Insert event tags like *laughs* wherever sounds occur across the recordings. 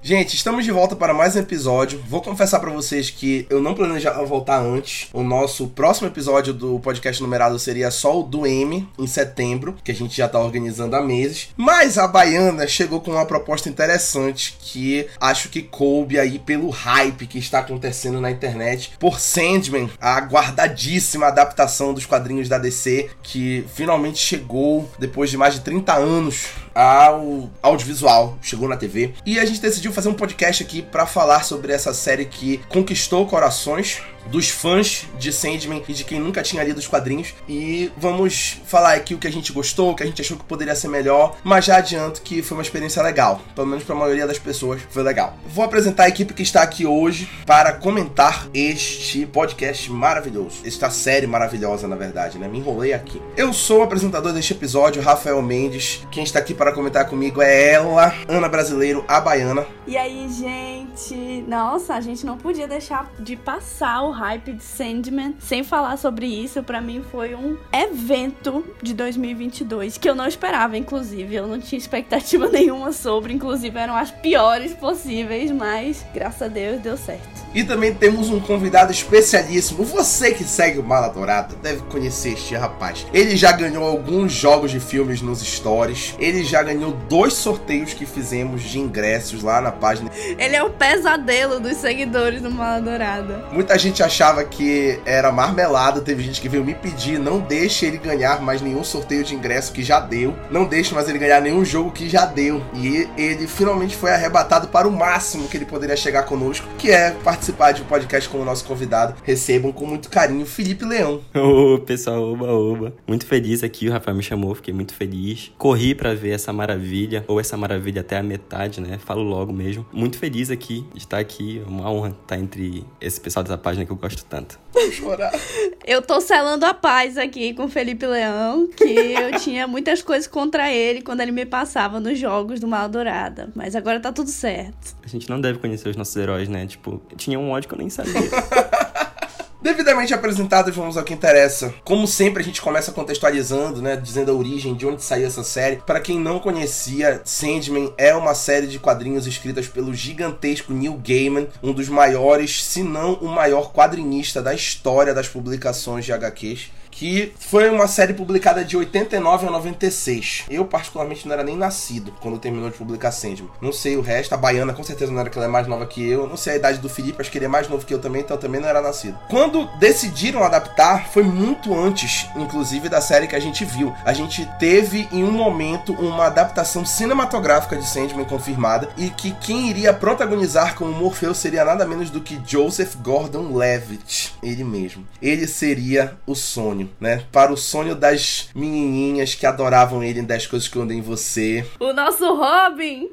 Gente, estamos de volta para mais um episódio. Vou confessar para vocês que eu não planejava voltar antes. O nosso próximo episódio do podcast numerado seria só o do M, em setembro, que a gente já tá organizando há meses. Mas a Baiana chegou com uma proposta interessante que acho que coube aí pelo hype que está acontecendo na internet por Sandman, a aguardadíssima adaptação dos quadrinhos da DC que finalmente chegou depois de mais de 30 anos ao audiovisual, chegou na TV. E a gente decidiu fazer um podcast aqui para falar sobre essa série que conquistou corações dos fãs de Sandman e de quem nunca tinha lido os quadrinhos. E vamos falar aqui o que a gente gostou, o que a gente achou que poderia ser melhor, mas já adianto que foi uma experiência legal. Pelo menos para a maioria das pessoas foi legal. Vou apresentar a equipe que está aqui hoje para comentar este podcast maravilhoso. Esta série maravilhosa, na verdade, né? Me enrolei aqui. Eu sou o apresentador deste episódio, Rafael Mendes. Quem está aqui para comentar comigo é ela, Ana Brasileiro, a baiana. E aí, gente? Nossa, a gente não podia deixar de passar o hype de Sandman sem falar sobre isso. Para mim foi um evento de 2022 que eu não esperava, inclusive. Eu não tinha expectativa *laughs* nenhuma sobre, inclusive eram as piores possíveis, mas graças a Deus deu certo. E também temos um convidado especialíssimo. Você que segue o Mala Dourada deve conhecer este rapaz. Ele já ganhou alguns jogos de filmes nos stories. Ele já ganhou dois sorteios que fizemos de ingressos lá na página. Ele é o pesadelo dos seguidores do Mala Dourada. Muita gente achava que era marmelada. Teve gente que veio me pedir: não deixe ele ganhar mais nenhum sorteio de ingresso que já deu. Não deixe mais ele ganhar nenhum jogo que já deu. E ele finalmente foi arrebatado para o máximo que ele poderia chegar conosco, que é participar de um podcast com o nosso convidado. Recebam com muito carinho Felipe Leão. *laughs* Ô, pessoal, oba, oba. Muito feliz aqui, o Rafael me chamou, fiquei muito feliz. Corri para ver essa maravilha, ou essa maravilha até a metade, né? Falo logo mesmo. Muito feliz aqui estar aqui, uma honra estar entre esse pessoal dessa página que eu gosto tanto. Vou chorar. Eu tô selando a paz aqui com o Felipe Leão, que eu *laughs* tinha muitas coisas contra ele quando ele me passava nos jogos do Mal Dourada. Mas agora tá tudo certo. A gente não deve conhecer os nossos heróis, né? Tipo, tinha um ódio que eu nem sabia. *laughs* Devidamente apresentados, vamos ao que interessa. Como sempre, a gente começa contextualizando, né? Dizendo a origem, de onde saiu essa série. Para quem não conhecia, Sandman é uma série de quadrinhos escritas pelo gigantesco Neil Gaiman, um dos maiores, se não o maior quadrinista da história das publicações de HQs que foi uma série publicada de 89 a 96. Eu, particularmente, não era nem nascido quando terminou de publicar Sandman. Não sei o resto, a Baiana com certeza não era que ela é mais nova que eu. Não sei a idade do Felipe, acho que ele é mais novo que eu também, então também não era nascido. Quando decidiram adaptar, foi muito antes, inclusive, da série que a gente viu. A gente teve, em um momento, uma adaptação cinematográfica de Sandman confirmada e que quem iria protagonizar como Morpheus seria nada menos do que Joseph Gordon-Levitt, ele mesmo. Ele seria o né? Para o sonho das menininhas que adoravam ele em 10 Coisas que eu em Você. O nosso Robin!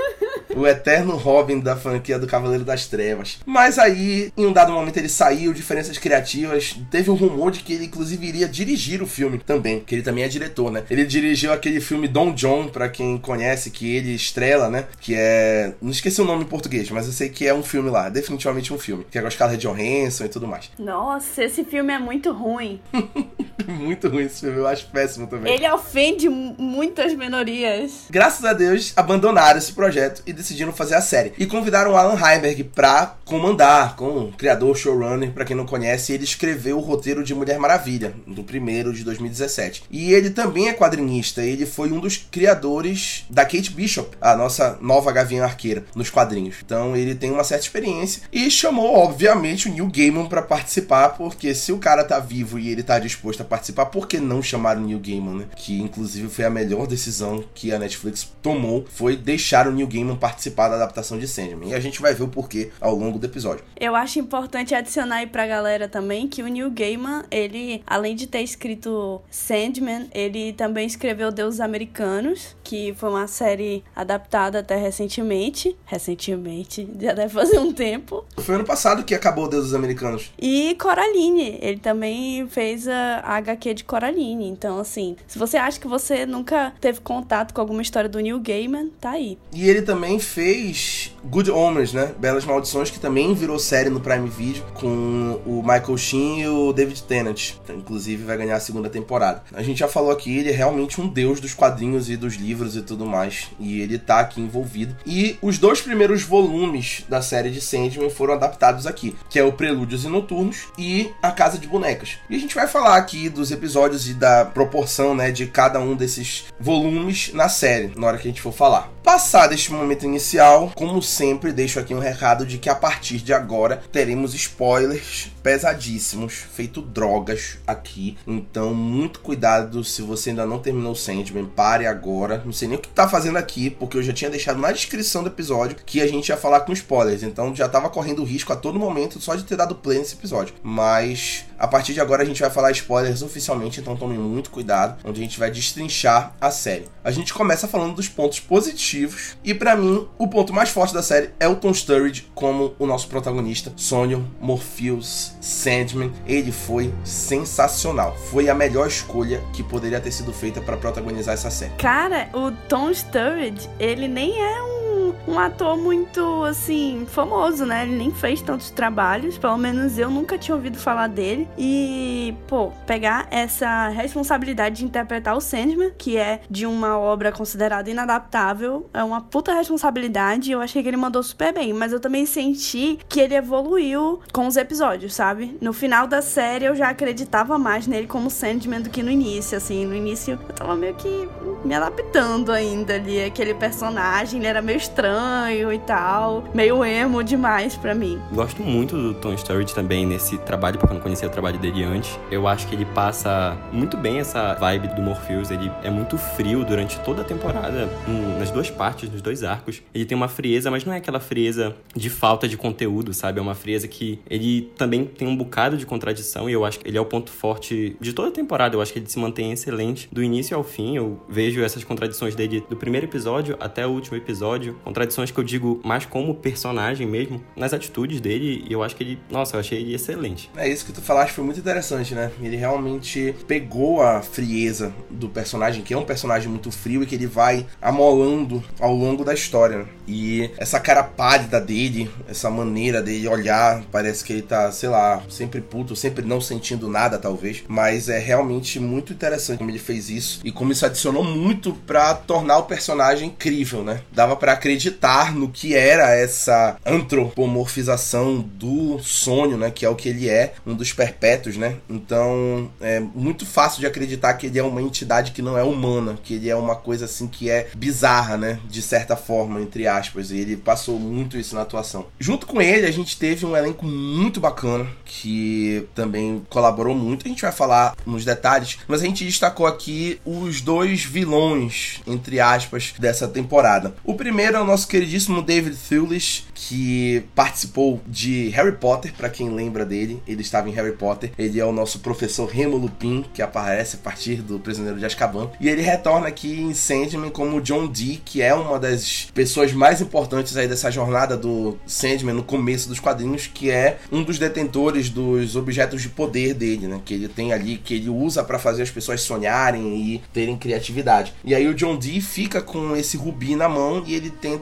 *laughs* o eterno Robin da franquia do Cavaleiro das Trevas. Mas aí, em um dado momento, ele saiu, diferenças criativas. Teve um rumor de que ele, inclusive, iria dirigir o filme também, que ele também é diretor, né? Ele dirigiu aquele filme Don John, para quem conhece, que ele estrela, né? Que é. Não esqueci o nome em português, mas eu sei que é um filme lá, definitivamente um filme. Que é com a Scarlett Johansson e tudo mais. Nossa, esse filme é muito ruim. *laughs* *laughs* muito ruim esse filme, eu acho péssimo também. Ele ofende muitas minorias. Graças a Deus, abandonaram esse projeto e decidiram fazer a série. E convidaram Alan Heinberg pra comandar, com o criador, showrunner, pra quem não conhece, ele escreveu o roteiro de Mulher Maravilha, do primeiro de 2017. E ele também é quadrinista, ele foi um dos criadores da Kate Bishop, a nossa nova Gavinha Arqueira, nos quadrinhos. Então ele tem uma certa experiência e chamou, obviamente, o Neil Gaiman para participar, porque se o cara tá vivo e ele tá disposto a participar, por que não chamar o Neil Gaiman, né? Que inclusive foi a melhor decisão que a Netflix tomou, foi deixar o Neil Gaiman participar da adaptação de Sandman. E a gente vai ver o porquê ao longo do episódio. Eu acho importante adicionar aí pra galera também que o Neil Gaiman, ele, além de ter escrito Sandman, ele também escreveu Deuses Americanos, que foi uma série adaptada até recentemente. Recentemente, *laughs* já deve fazer um tempo. Foi ano passado que acabou Deuses Americanos. E Coraline, ele também fez a, a HQ de Coraline. Então, assim, se você acha que você nunca teve contato com alguma história do Neil Gaiman, tá aí. E ele também fez Good Omens, né? Belas Maldições, que também virou série no Prime Video com o Michael Sheen e o David Tennant. Então, inclusive vai ganhar a segunda temporada. A gente já falou aqui, ele é realmente um deus dos quadrinhos e dos livros e tudo mais. E ele tá aqui envolvido. E os dois primeiros volumes da série de Sandman foram adaptados aqui, que é o Prelúdios e Noturnos e A Casa de Bonecas. E a gente vai falar aqui dos episódios e da proporção, né, de cada um desses volumes na série, na hora que a gente for falar. Passado este momento inicial, como sempre, deixo aqui um recado de que a partir de agora teremos spoilers pesadíssimos, feito drogas aqui. Então, muito cuidado se você ainda não terminou o Sandman, pare agora. Não sei nem o que tá fazendo aqui, porque eu já tinha deixado na descrição do episódio que a gente ia falar com spoilers. Então, já tava correndo risco a todo momento só de ter dado play nesse episódio. Mas a partir de agora a gente vai falar spoilers oficialmente, então tomem muito cuidado, onde a gente vai destrinchar a série. A gente começa falando dos pontos positivos, e para mim, o ponto mais forte da série é o Tom Sturridge como o nosso protagonista, Sonyo, Morpheus, Sandman, ele foi sensacional. Foi a melhor escolha que poderia ter sido feita para protagonizar essa série. Cara, o Tom Sturridge, ele nem é um um ator muito, assim, famoso, né? Ele nem fez tantos trabalhos, pelo menos eu nunca tinha ouvido falar dele. E, pô, pegar essa responsabilidade de interpretar o Sandman, que é de uma obra considerada inadaptável, é uma puta responsabilidade. Eu achei que ele mandou super bem, mas eu também senti que ele evoluiu com os episódios, sabe? No final da série eu já acreditava mais nele como Sandman do que no início, assim. No início eu tava meio que me adaptando ainda ali, aquele personagem, ele era meio estranho estranho e tal. Meio emo demais para mim. Gosto muito do Tom Sturridge também nesse trabalho, porque eu não conhecia o trabalho dele antes. Eu acho que ele passa muito bem essa vibe do Morpheus. Ele é muito frio durante toda a temporada, nas duas partes, nos dois arcos. Ele tem uma frieza, mas não é aquela frieza de falta de conteúdo, sabe? É uma frieza que ele também tem um bocado de contradição e eu acho que ele é o ponto forte de toda a temporada. Eu acho que ele se mantém excelente do início ao fim. Eu vejo essas contradições dele do primeiro episódio até o último episódio contradições que eu digo mais como personagem mesmo, nas atitudes dele, e eu acho que ele, nossa, eu achei ele excelente. É isso que tu falaste, foi muito interessante, né? Ele realmente pegou a frieza do personagem, que é um personagem muito frio e que ele vai amolando ao longo da história. Né? E essa cara pálida dele, essa maneira dele olhar, parece que ele tá, sei lá, sempre puto, sempre não sentindo nada, talvez. Mas é realmente muito interessante como ele fez isso e como isso adicionou muito para tornar o personagem incrível, né? Dava para acreditar no que era essa antropomorfização do sonho, né? Que é o que ele é, um dos perpétuos, né? Então é muito fácil de acreditar que ele é uma entidade que não é humana, que ele é uma coisa assim que é bizarra, né? De certa forma, entre aspas, e ele passou muito isso na atuação. Junto com ele, a gente teve um elenco muito bacana, que também colaborou muito. A gente vai falar nos detalhes, mas a gente destacou aqui os dois vilões, entre aspas, dessa temporada. O primeiro é o nosso queridíssimo David Thewlis, que participou de Harry Potter, para quem lembra dele, ele estava em Harry Potter. Ele é o nosso professor Remo Lupin, que aparece a partir do Prisioneiro de Azkaban. E ele retorna aqui em Sandman como John Dee, que é uma das pessoas mais importantes aí dessa jornada do Sandman no começo dos quadrinhos, que é um dos detentores dos objetos de poder dele, né? Que ele tem ali, que ele usa para fazer as pessoas sonharem e terem criatividade. E aí o John Dee fica com esse rubi na mão e ele tenta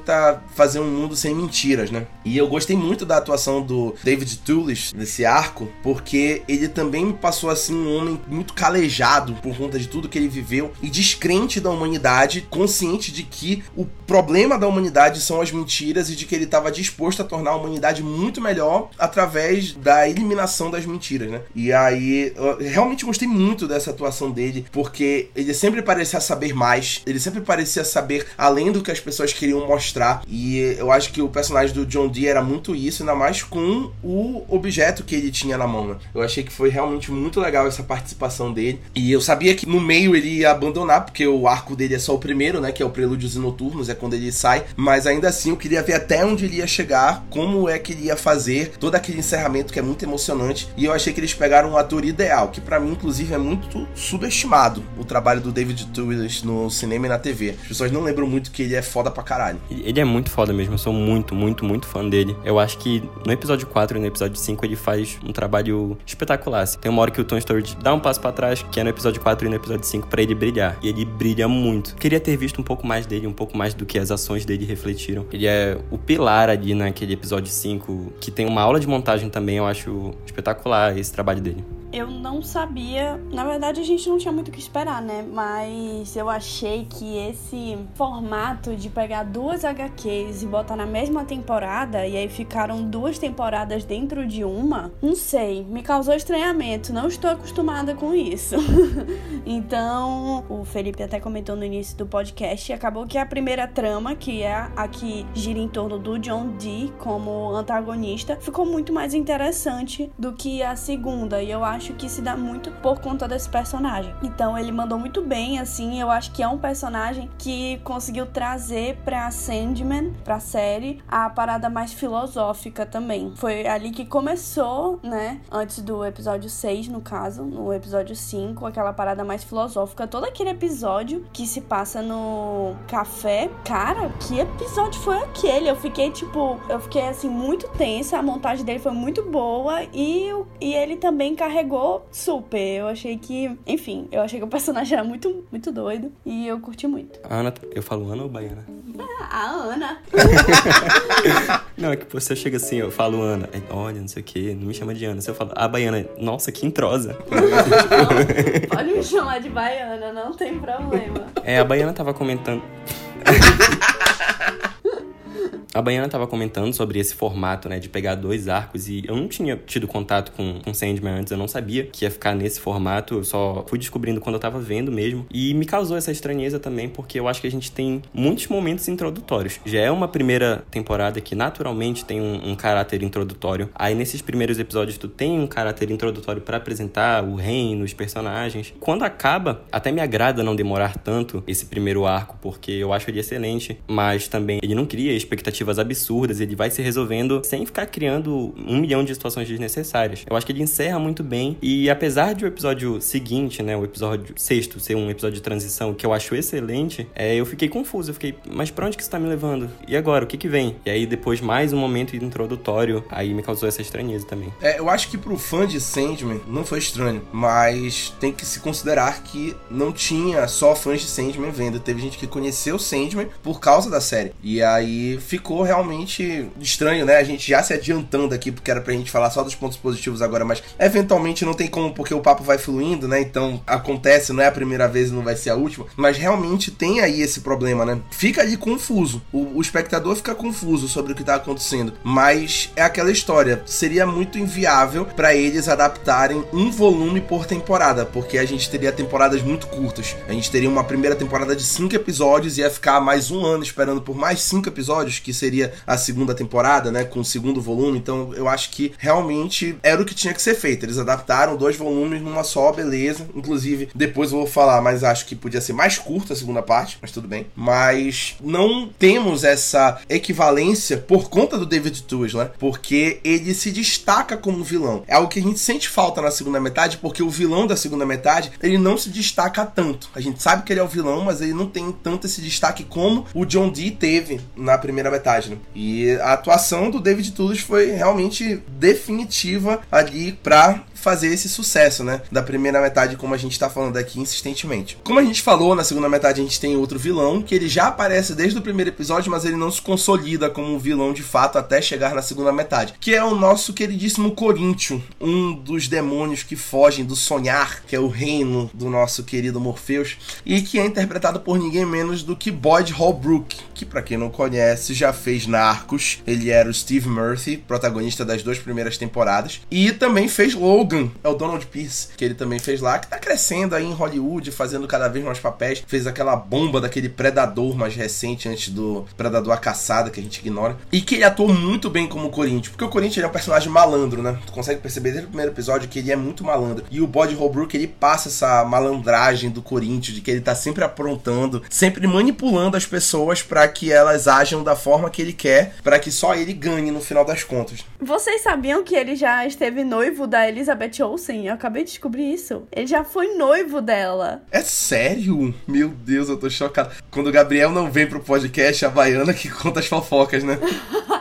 fazer um mundo sem mentiras, né? E eu gostei muito da atuação do David Tulish nesse arco, porque ele também me passou assim um homem muito calejado por conta de tudo que ele viveu e descrente da humanidade, consciente de que o problema da humanidade são as mentiras e de que ele estava disposto a tornar a humanidade muito melhor através da eliminação das mentiras, né? E aí, eu realmente gostei muito dessa atuação dele, porque ele sempre parecia saber mais, ele sempre parecia saber além do que as pessoas queriam mostrar, e eu acho que o personagem do John Dee era muito isso, ainda mais com o objeto que ele tinha na mão, né? Eu achei que foi realmente muito legal essa participação dele, e eu sabia que no meio ele ia abandonar, porque o arco dele é só o primeiro, né? Que é o Prelúdios e Noturnos, é quando ele sai, mas ainda assim eu queria ver até onde ele ia chegar, como é que ele ia fazer todo aquele encerramento que é muito emocionante. E eu achei que eles pegaram um ator ideal, que para mim, inclusive, é muito subestimado o trabalho do David fez no cinema e na TV. As pessoas não lembram muito que ele é foda pra caralho. Ele é muito foda mesmo, eu sou muito, muito, muito fã dele. Eu acho que no episódio 4 e no episódio 5 ele faz um trabalho espetacular. Assim. Tem uma hora que o Tom Sturridge dá um passo para trás, que é no episódio 4 e no episódio 5, para ele brilhar. E ele brilha muito. Queria ter visto um pouco mais dele, um pouco mais do que as ações dele refletiram. Ele é o pilar ali naquele episódio 5, que tem uma aula de montagem também, eu acho espetacular esse trabalho dele eu não sabia. Na verdade, a gente não tinha muito o que esperar, né? Mas eu achei que esse formato de pegar duas HQs e botar na mesma temporada, e aí ficaram duas temporadas dentro de uma, não sei, me causou estranhamento. Não estou acostumada com isso. *laughs* então, o Felipe até comentou no início do podcast, acabou que a primeira trama, que é a que gira em torno do John Dee como antagonista, ficou muito mais interessante do que a segunda. E eu acho acho que se dá muito por conta desse personagem. Então ele mandou muito bem, assim, eu acho que é um personagem que conseguiu trazer pra Sandman, pra série, a parada mais filosófica também. Foi ali que começou, né, antes do episódio 6, no caso, no episódio 5, aquela parada mais filosófica. Todo aquele episódio que se passa no café. Cara, que episódio foi aquele? Eu fiquei, tipo, eu fiquei, assim, muito tensa, a montagem dele foi muito boa e, e ele também carregou pegou super. Eu achei que, enfim, eu achei que o personagem era muito, muito doido e eu curti muito. A Ana, eu falo Ana ou Baiana? Ah, a Ana. *laughs* não, é que você chega assim, eu falo Ana, olha, não sei o que, não me chama de Ana. Se eu falo, a Baiana, nossa, que entrosa. Pode me chamar de Baiana, não tem problema. É, a Baiana tava comentando. A Baiana tava comentando sobre esse formato, né, de pegar dois arcos e eu não tinha tido contato com, com Sandman antes, eu não sabia que ia ficar nesse formato, eu só fui descobrindo quando eu tava vendo mesmo. E me causou essa estranheza também, porque eu acho que a gente tem muitos momentos introdutórios. Já é uma primeira temporada que naturalmente tem um, um caráter introdutório. Aí nesses primeiros episódios tu tem um caráter introdutório para apresentar o reino, os personagens. Quando acaba, até me agrada não demorar tanto esse primeiro arco, porque eu acho ele excelente, mas também ele não cria expectativas absurdas, ele vai se resolvendo sem ficar criando um milhão de situações desnecessárias. Eu acho que ele encerra muito bem e apesar de o episódio seguinte, né, o episódio sexto ser um episódio de transição que eu acho excelente, é, eu fiquei confuso, eu fiquei, mas pra onde que isso tá me levando? E agora, o que que vem? E aí depois mais um momento introdutório, aí me causou essa estranheza também. É, eu acho que pro fã de Sandman não foi estranho, mas tem que se considerar que não tinha só fãs de Sandman vendo, teve gente que conheceu Sandman por causa da série. E aí ficou ficou realmente estranho, né? A gente já se adiantando aqui, porque era pra gente falar só dos pontos positivos agora, mas eventualmente não tem como, porque o papo vai fluindo, né? Então acontece, não é a primeira vez e não vai ser a última, mas realmente tem aí esse problema, né? Fica ali confuso. O, o espectador fica confuso sobre o que tá acontecendo, mas é aquela história. Seria muito inviável para eles adaptarem um volume por temporada, porque a gente teria temporadas muito curtas. A gente teria uma primeira temporada de cinco episódios e ia ficar mais um ano esperando por mais cinco episódios, que seria a segunda temporada, né? Com o segundo volume. Então eu acho que realmente era o que tinha que ser feito. Eles adaptaram dois volumes numa só, beleza. Inclusive, depois eu vou falar, mas acho que podia ser mais curta a segunda parte, mas tudo bem. Mas não temos essa equivalência por conta do David Tewes, né? Porque ele se destaca como vilão. É algo que a gente sente falta na segunda metade, porque o vilão da segunda metade, ele não se destaca tanto. A gente sabe que ele é o vilão, mas ele não tem tanto esse destaque como o John Dee teve na primeira metade E a atuação do David Toulouse foi realmente definitiva ali para fazer esse sucesso, né? Da primeira metade, como a gente tá falando aqui insistentemente. Como a gente falou, na segunda metade a gente tem outro vilão, que ele já aparece desde o primeiro episódio, mas ele não se consolida como um vilão de fato até chegar na segunda metade. Que é o nosso queridíssimo Coríntio, um dos demônios que fogem do sonhar, que é o reino do nosso querido Morpheus, e que é interpretado por ninguém menos do que Boyd Holbrook, que para quem não conhece já fez Narcos, ele era o Steve Murphy, protagonista das duas primeiras temporadas, e também fez Logan Logan é o Donald Pierce, que ele também fez lá, que tá crescendo aí em Hollywood, fazendo cada vez mais papéis. Fez aquela bomba daquele Predador mais recente, antes do Predador A Caçada, que a gente ignora. E que ele atuou muito bem como Corinthians, porque o Corinthians é um personagem malandro, né? Tu consegue perceber desde o primeiro episódio que ele é muito malandro. E o Body Holbrook, ele passa essa malandragem do Corinthians, de que ele tá sempre aprontando, sempre manipulando as pessoas para que elas ajam da forma que ele quer, para que só ele ganhe no final das contas. Vocês sabiam que ele já esteve noivo da Elizabeth Elizabeth Olsen. Eu acabei de descobrir isso. Ele já foi noivo dela. É sério? Meu Deus, eu tô chocado. Quando o Gabriel não vem pro podcast, a baiana que conta as fofocas, né? *laughs*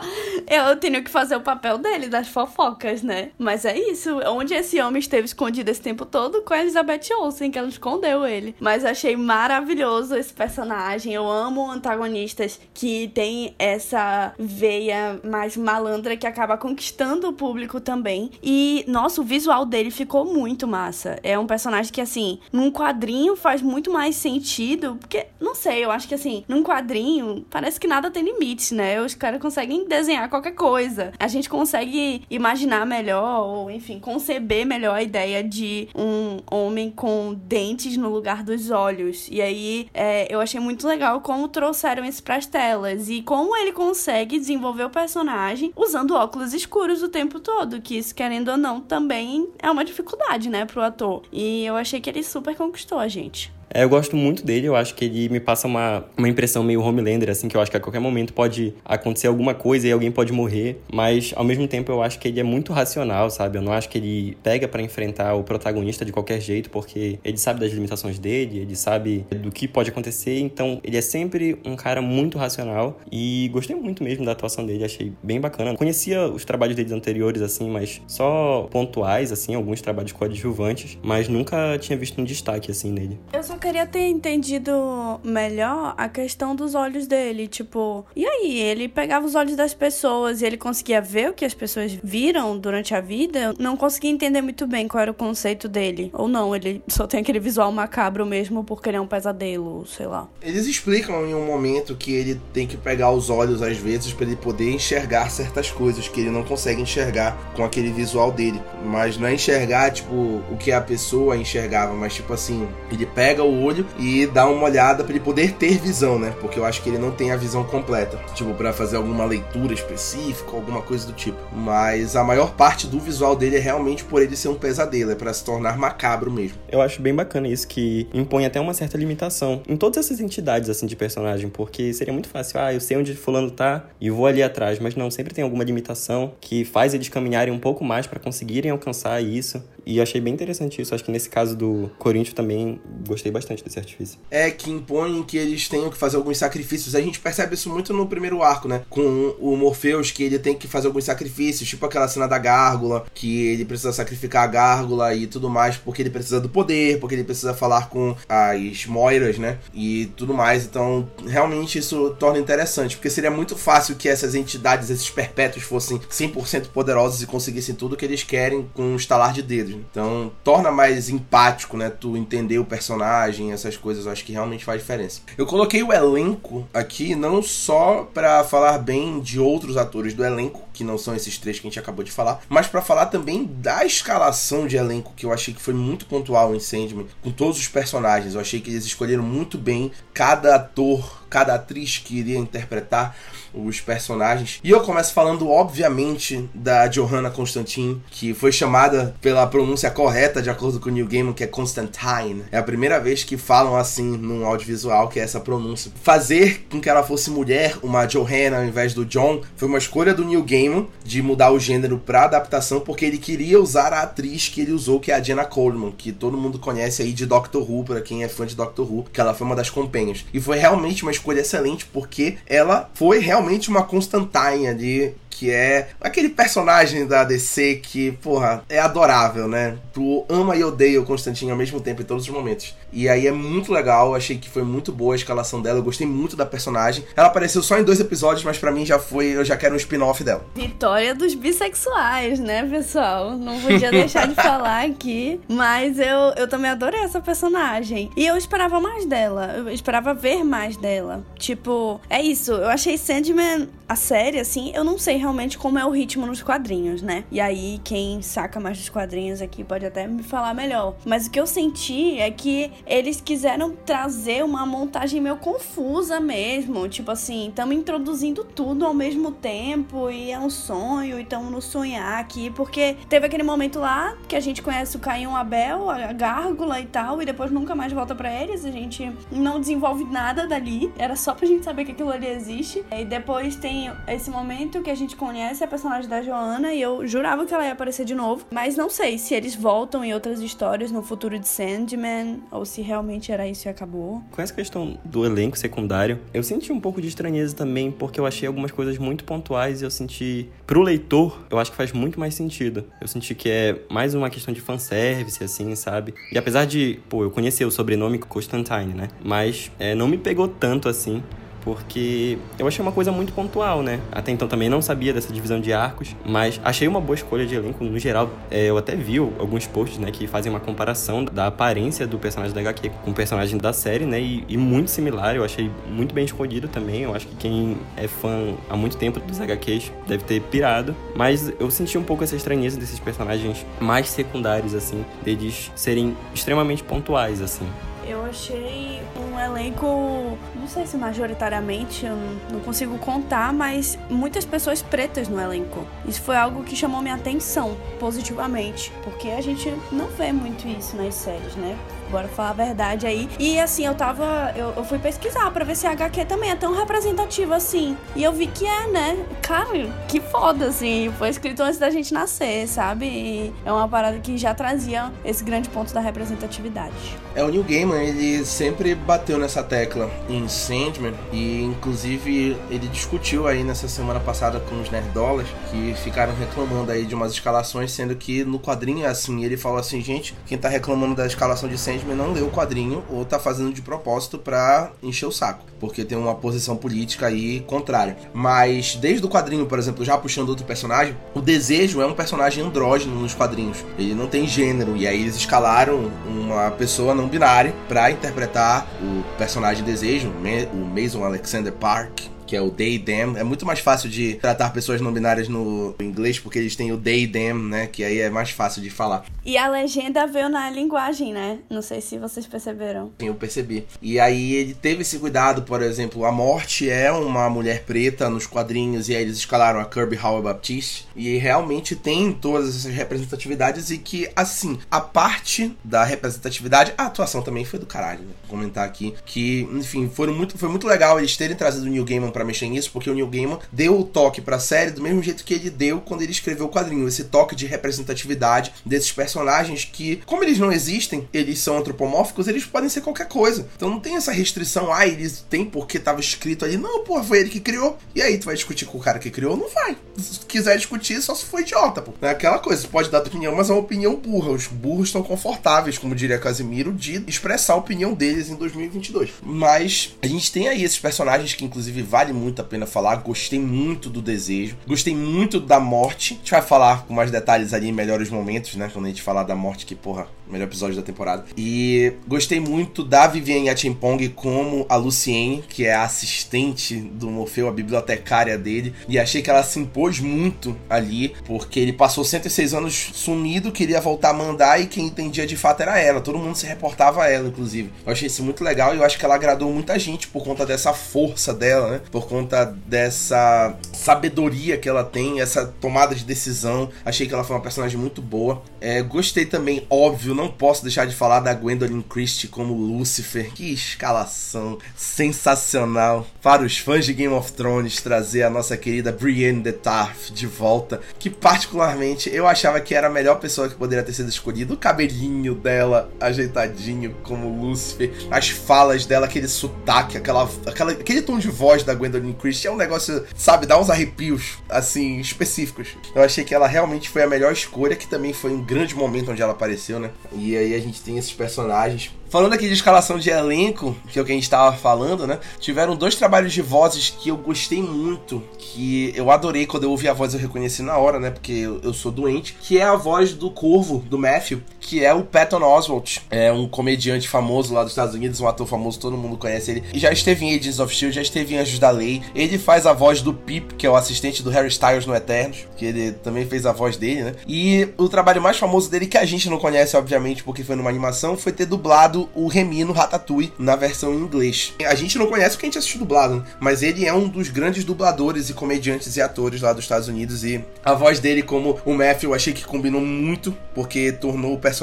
eu tenho que fazer o papel dele, das fofocas, né? Mas é isso. Onde esse homem esteve escondido esse tempo todo? Com a Elizabeth Olsen, que ela escondeu ele. Mas achei maravilhoso esse personagem. Eu amo antagonistas que tem essa veia mais malandra que acaba conquistando o público também. E, nossa, o visual dele ficou muito massa. É um personagem que, assim, num quadrinho faz muito mais sentido. Porque, não sei, eu acho que, assim, num quadrinho parece que nada tem limites, né? Os caras conseguem desenhar qualquer coisa. A gente consegue imaginar melhor, ou enfim, conceber melhor a ideia de um homem com dentes no lugar dos olhos. E aí é, eu achei muito legal como trouxeram isso pras telas e como ele consegue desenvolver o personagem usando óculos escuros o tempo todo, que isso, querendo ou não, também é uma dificuldade, né, pro ator. E eu achei que ele super conquistou a gente. É, eu gosto muito dele, eu acho que ele me passa uma, uma impressão meio Homelander, assim, que eu acho que a qualquer momento pode acontecer alguma coisa e alguém pode morrer, mas ao mesmo tempo eu acho que ele é muito racional, sabe? Eu não acho que ele pega para enfrentar o protagonista de qualquer jeito, porque ele sabe das limitações dele, ele sabe do que pode acontecer, então ele é sempre um cara muito racional e gostei muito mesmo da atuação dele, achei bem bacana. Conhecia os trabalhos deles anteriores, assim, mas só pontuais, assim, alguns trabalhos coadjuvantes, mas nunca tinha visto um destaque, assim, nele. Eu só queria ter entendido melhor a questão dos olhos dele. Tipo, e aí? Ele pegava os olhos das pessoas e ele conseguia ver o que as pessoas viram durante a vida? Eu não conseguia entender muito bem qual era o conceito dele. Ou não, ele só tem aquele visual macabro mesmo porque ele é um pesadelo, sei lá. Eles explicam em um momento que ele tem que pegar os olhos às vezes para ele poder enxergar certas coisas que ele não consegue enxergar com aquele visual dele. Mas não é enxergar, tipo, o que a pessoa enxergava, mas tipo assim, ele pega o olho e dá uma olhada para ele poder ter visão, né? Porque eu acho que ele não tem a visão completa, tipo para fazer alguma leitura específica, alguma coisa do tipo. Mas a maior parte do visual dele é realmente por ele ser um pesadelo, é para se tornar macabro mesmo. Eu acho bem bacana isso que impõe até uma certa limitação em todas essas entidades assim de personagem, porque seria muito fácil, ah, eu sei onde fulano tá e vou ali atrás, mas não, sempre tem alguma limitação que faz eles caminharem um pouco mais para conseguirem alcançar isso. E achei bem interessante isso. Acho que nesse caso do Corinthians também gostei bastante desse artifício. É, que impõe que eles tenham que fazer alguns sacrifícios. A gente percebe isso muito no primeiro arco, né? Com o Morpheus, que ele tem que fazer alguns sacrifícios, tipo aquela cena da gárgula, que ele precisa sacrificar a gárgula e tudo mais, porque ele precisa do poder, porque ele precisa falar com as Moiras, né? E tudo mais. Então, realmente isso torna interessante, porque seria muito fácil que essas entidades, esses perpétuos, fossem 100% poderosos e conseguissem tudo que eles querem com um estalar de dedos. Então torna mais empático, né? Tu entender o personagem, essas coisas, eu acho que realmente faz diferença. Eu coloquei o elenco aqui não só para falar bem de outros atores do elenco, que não são esses três que a gente acabou de falar, mas para falar também da escalação de elenco que eu achei que foi muito pontual em Sandman, com todos os personagens. Eu achei que eles escolheram muito bem cada ator, cada atriz que iria interpretar os personagens. E eu começo falando, obviamente, da Johanna Constantine, que foi chamada pela pronúncia correta, de acordo com o New Gaiman, que é Constantine. É a primeira vez que falam assim num audiovisual, que é essa pronúncia. Fazer com que ela fosse mulher, uma Johanna ao invés do John, foi uma escolha do New Gaiman de mudar o gênero pra adaptação, porque ele queria usar a atriz que ele usou, que é a Jenna Coleman, que todo mundo conhece aí de Doctor Who, para quem é fã de Doctor Who, que ela foi uma das companhias. E foi realmente uma escolha excelente, porque ela foi realmente uma Constantine ali que é aquele personagem da DC que, porra, é adorável, né? Tu ama e odeia o Constantine ao mesmo tempo em todos os momentos. E aí é muito legal, achei que foi muito boa a escalação dela, eu gostei muito da personagem. Ela apareceu só em dois episódios, mas para mim já foi, eu já quero um spin-off dela. Vitória dos bissexuais, né, pessoal? Não podia deixar de falar aqui, mas eu, eu também adorei essa personagem. E eu esperava mais dela, eu esperava ver mais dela. Tipo, é isso, eu achei Sandman a série, assim, eu não sei realmente como é o ritmo nos quadrinhos, né? E aí, quem saca mais dos quadrinhos aqui pode até me falar melhor. Mas o que eu senti é que eles quiseram trazer uma montagem meio confusa mesmo. Tipo assim, estamos introduzindo tudo ao mesmo tempo e é um sonho e estamos no sonhar aqui. Porque teve aquele momento lá que a gente conhece o Caim Abel, a gárgula e tal, e depois nunca mais volta para eles. A gente não desenvolve nada dali. Era só pra gente saber que aquilo ali existe. E depois tem esse momento que a gente conhece a personagem da Joana e eu jurava que ela ia aparecer de novo. Mas não sei se eles voltam em outras histórias no futuro de Sandman ou se realmente era isso e acabou. Com essa questão do elenco secundário, eu senti um pouco de estranheza também porque eu achei algumas coisas muito pontuais e eu senti pro leitor, eu acho que faz muito mais sentido. Eu senti que é mais uma questão de fanservice, assim, sabe? E apesar de, pô, eu conhecer o sobrenome Constantine, né? Mas é, não me pegou tanto assim porque eu achei uma coisa muito pontual, né? Até então também não sabia dessa divisão de arcos, mas achei uma boa escolha de elenco. No geral, é, eu até vi alguns posts, né, que fazem uma comparação da aparência do personagem da HQ com o personagem da série, né? E, e muito similar, eu achei muito bem escolhido também. Eu acho que quem é fã há muito tempo dos HQs deve ter pirado. Mas eu senti um pouco essa estranheza desses personagens mais secundários, assim, deles serem extremamente pontuais, assim. Eu achei um elenco, não sei se majoritariamente, eu não consigo contar, mas muitas pessoas pretas no elenco. Isso foi algo que chamou minha atenção positivamente, porque a gente não vê muito isso nas séries, né? Bora falar a verdade aí. E assim, eu tava. Eu, eu fui pesquisar pra ver se a HQ também é tão representativa assim. E eu vi que é, né? Cara, que foda, assim. Foi escrito antes da gente nascer, sabe? E é uma parada que já trazia esse grande ponto da representatividade. É, o Neil Gaiman, ele sempre bateu nessa tecla em Sandman. E inclusive ele discutiu aí nessa semana passada com os nerdolas que ficaram reclamando aí de umas escalações, sendo que no quadrinho é assim. Ele falou assim, gente, quem tá reclamando da escalação de Sandman Sandman não leu o quadrinho ou tá fazendo de propósito para encher o saco, porque tem uma posição política aí contrária. Mas desde o quadrinho, por exemplo, já puxando outro personagem, o Desejo é um personagem andrógeno nos quadrinhos. Ele não tem gênero e aí eles escalaram uma pessoa não binária para interpretar o personagem Desejo, o Mason Alexander Park que é o they them. É muito mais fácil de tratar pessoas não binárias no inglês, porque eles têm o they them, né? Que aí é mais fácil de falar. E a legenda veio na linguagem, né? Não sei se vocês perceberam. Sim, eu percebi. E aí ele teve esse cuidado, por exemplo, a morte é uma mulher preta nos quadrinhos, e aí eles escalaram a Kirby Howell Baptiste. E realmente tem todas essas representatividades, e que, assim, a parte da representatividade, a atuação também foi do caralho, né? Vou comentar aqui. Que, enfim, foram muito, foi muito legal eles terem trazido o Neil Gaiman para mexer nisso, porque o Neil Gaiman deu o toque para a série do mesmo jeito que ele deu quando ele escreveu o quadrinho, esse toque de representatividade desses personagens que, como eles não existem, eles são antropomórficos, eles podem ser qualquer coisa. Então não tem essa restrição, ah, eles têm porque tava escrito ali, não, pô, foi ele que criou. E aí, tu vai discutir com o cara que criou? Não vai. Se quiser discutir, só se for idiota, pô. É aquela coisa, você pode dar tua opinião, mas é uma opinião burra. Os burros estão confortáveis, como diria Casimiro, de expressar a opinião deles em 2022. Mas a gente tem aí esses personagens que, inclusive, vale vale muito a pena falar. Gostei muito do desejo, gostei muito da morte. A gente vai falar com mais detalhes ali em melhores momentos, né? Quando a gente falar da morte, que porra, melhor episódio da temporada. E gostei muito da Vivienne Yachimpong como a Luciene, que é a assistente do Morfeu, a bibliotecária dele. E achei que ela se impôs muito ali, porque ele passou 106 anos sumido, queria voltar a mandar e quem entendia de fato era ela. Todo mundo se reportava a ela, inclusive. Eu achei isso muito legal e eu acho que ela agradou muita gente por conta dessa força dela, né? Por conta dessa sabedoria que ela tem, essa tomada de decisão. Achei que ela foi uma personagem muito boa. É, gostei também, óbvio, não posso deixar de falar da Gwendolyn Christie como Lucifer. Que escalação sensacional para os fãs de Game of Thrones trazer a nossa querida Brienne de Tarth de volta, que particularmente eu achava que era a melhor pessoa que poderia ter sido escolhida. O cabelinho dela ajeitadinho como Lucifer, as falas dela, aquele sotaque, aquela, aquela, aquele tom de voz da Gwendolyn Christie é um negócio, sabe, dá uns arrepios assim específicos. Eu achei que ela realmente foi a melhor escolha, que também foi um grande momento onde ela apareceu, né? E aí a gente tem esses personagens Falando aqui de escalação de elenco, que é o que a gente estava falando, né? Tiveram dois trabalhos de vozes que eu gostei muito, que eu adorei quando eu ouvi a voz eu reconheci na hora, né? Porque eu, sou doente, que é a voz do Corvo, do Matthew, que é o Patton Oswalt. É um comediante famoso lá dos Estados Unidos, um ator famoso, todo mundo conhece ele. E já esteve em Agents of S.H.I.E.L.D., já esteve em Anjos da Lei. Ele faz a voz do Pip, que é o assistente do Harry Styles no Eternos, que ele também fez a voz dele, né? E o trabalho mais famoso dele, que a gente não conhece, obviamente, porque foi numa animação, foi ter dublado o Remy no Ratatouille, na versão em inglês. A gente não conhece porque a gente assistiu dublado, né? mas ele é um dos grandes dubladores e comediantes e atores lá dos Estados Unidos. E a voz dele, como o Matthew, eu achei que combinou muito, porque tornou o personagem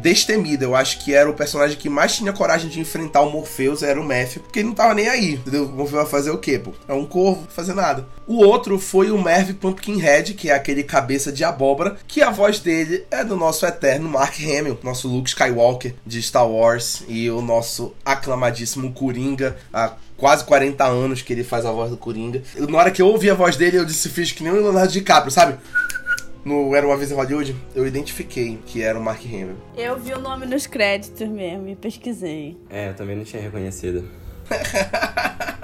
destemido. Eu acho que era o personagem que mais tinha coragem de enfrentar o Morpheus, era o Matthew, porque ele não tava nem aí, entendeu? O Morpheus vai fazer o quê, pô? É um corvo, fazer nada. O outro foi o Merv Pumpkinhead, que é aquele cabeça de abóbora, que a voz dele é do nosso eterno Mark Hamill, nosso Luke Skywalker de Star Wars e o nosso aclamadíssimo Coringa, há quase 40 anos que ele faz a voz do Coringa. Na hora que eu ouvi a voz dele, eu disse, fiz que nem o Leonardo DiCaprio, sabe? No Era Uma Vez em Hollywood, eu identifiquei que era o Mark Hamill. Eu vi o nome nos créditos mesmo e pesquisei. É, eu também não tinha reconhecido. *laughs*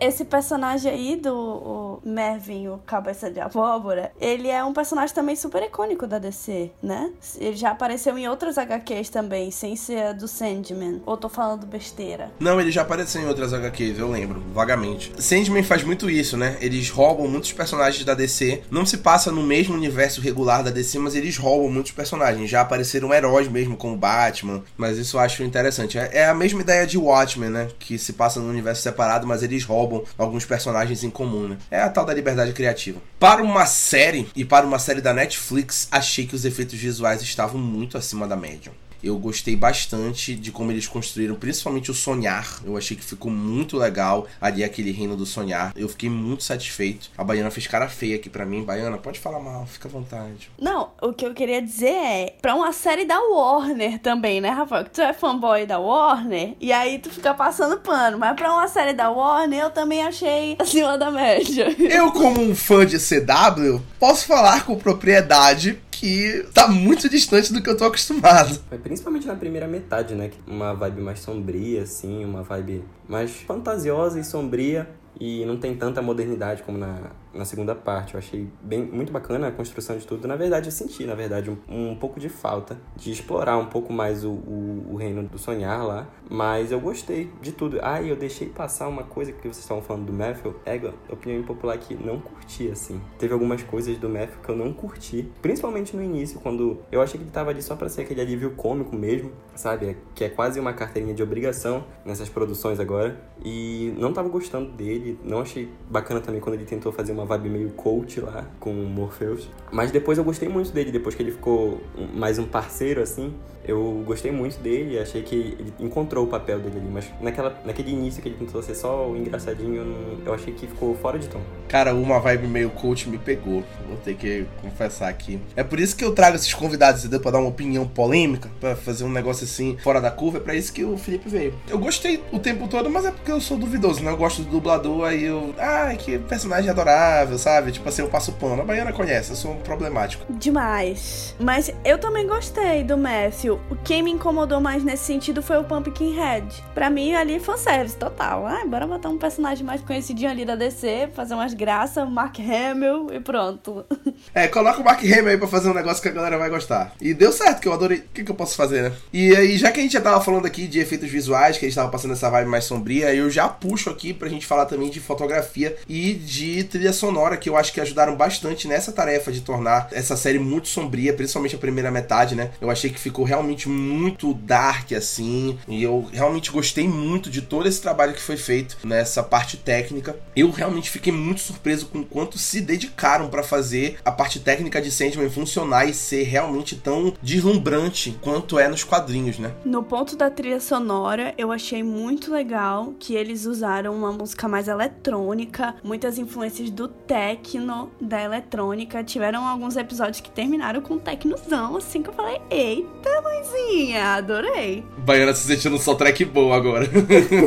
Esse personagem aí do o Mervyn, o cabeça de abóbora, ele é um personagem também super icônico da DC, né? Ele já apareceu em outras HQs também, sem ser do Sandman. Ou tô falando besteira? Não, ele já apareceu em outras HQs, eu lembro, vagamente. Sandman faz muito isso, né? Eles roubam muitos personagens da DC. Não se passa no mesmo universo regular da DC, mas eles roubam muitos personagens. Já apareceram heróis mesmo, como Batman. Mas isso eu acho interessante. É a mesma ideia de Watchmen, né? Que se passa no universo separado, mas eles roubam roubam alguns personagens em comum, né? É a tal da liberdade criativa. Para uma série e para uma série da Netflix, achei que os efeitos visuais estavam muito acima da média. Eu gostei bastante de como eles construíram, principalmente o sonhar. Eu achei que ficou muito legal ali aquele reino do sonhar. Eu fiquei muito satisfeito. A Baiana fez cara feia aqui para mim. Baiana, pode falar mal, fica à vontade. Não, o que eu queria dizer é, pra uma série da Warner também, né, Rafael? Que tu é fanboy da Warner, e aí tu fica passando pano. Mas pra uma série da Warner, eu também achei acima da média. Eu, como um fã de CW, posso falar com propriedade que tá muito distante do que eu tô acostumado. Principalmente na primeira metade, né? Uma vibe mais sombria, assim, uma vibe mais fantasiosa e sombria. E não tem tanta modernidade como na, na segunda parte. Eu achei bem, muito bacana a construção de tudo. Na verdade, eu senti, na verdade, um, um pouco de falta de explorar um pouco mais o, o, o, reino do sonhar lá. Mas eu gostei de tudo. Ah, e eu deixei passar uma coisa que vocês estavam falando do Matthew. É, opinião popular que não curti, assim. Teve algumas coisas do Matthew que eu não curti. Principalmente no início, quando eu achei que ele tava ali só pra ser aquele alívio cômico mesmo, sabe? Que é quase uma carteirinha de obrigação nessas produções agora. E não tava gostando dele. Não achei bacana também quando ele tentou fazer uma uma vibe meio coach lá com o Morpheus. Mas depois eu gostei muito dele, depois que ele ficou mais um parceiro assim. Eu gostei muito dele, achei que ele encontrou o papel dele ali, mas naquela, naquele início que ele tentou ser só o engraçadinho, eu achei que ficou fora de tom. Cara, uma vibe meio coach me pegou, vou ter que confessar aqui. É por isso que eu trago esses convidados, entendeu? Pra dar uma opinião polêmica, pra fazer um negócio assim fora da curva, é pra isso que o Felipe veio. Eu gostei o tempo todo, mas é porque eu sou duvidoso, né? Eu gosto do dublador, aí eu. Ah, que personagem adorável, sabe? Tipo assim, eu passo pano. A Baiana conhece, eu sou um problemático. Demais. Mas eu também gostei do Matthew o quem me incomodou mais nesse sentido foi o Pumpkinhead. Pra mim, ali foi service total. Ah, bora botar um personagem mais conhecidinho ali da DC, fazer umas graças, Mark Hamill e pronto. *laughs* É, coloca o Mark Hamill aí pra fazer um negócio que a galera vai gostar. E deu certo, que eu adorei. O que, que eu posso fazer, né? E aí, já que a gente já tava falando aqui de efeitos visuais, que a gente tava passando essa vibe mais sombria, eu já puxo aqui pra gente falar também de fotografia e de trilha sonora, que eu acho que ajudaram bastante nessa tarefa de tornar essa série muito sombria, principalmente a primeira metade, né? Eu achei que ficou realmente realmente muito dark assim, e eu realmente gostei muito de todo esse trabalho que foi feito nessa parte técnica. Eu realmente fiquei muito surpreso com quanto se dedicaram para fazer a parte técnica de Sandman funcionar e ser realmente tão deslumbrante quanto é nos quadrinhos, né? No ponto da trilha sonora, eu achei muito legal que eles usaram uma música mais eletrônica, muitas influências do techno, da eletrônica. Tiveram alguns episódios que terminaram com um tecnozão, assim que eu falei, eita, Mãezinha, adorei. Baiana se sentindo só track boa agora.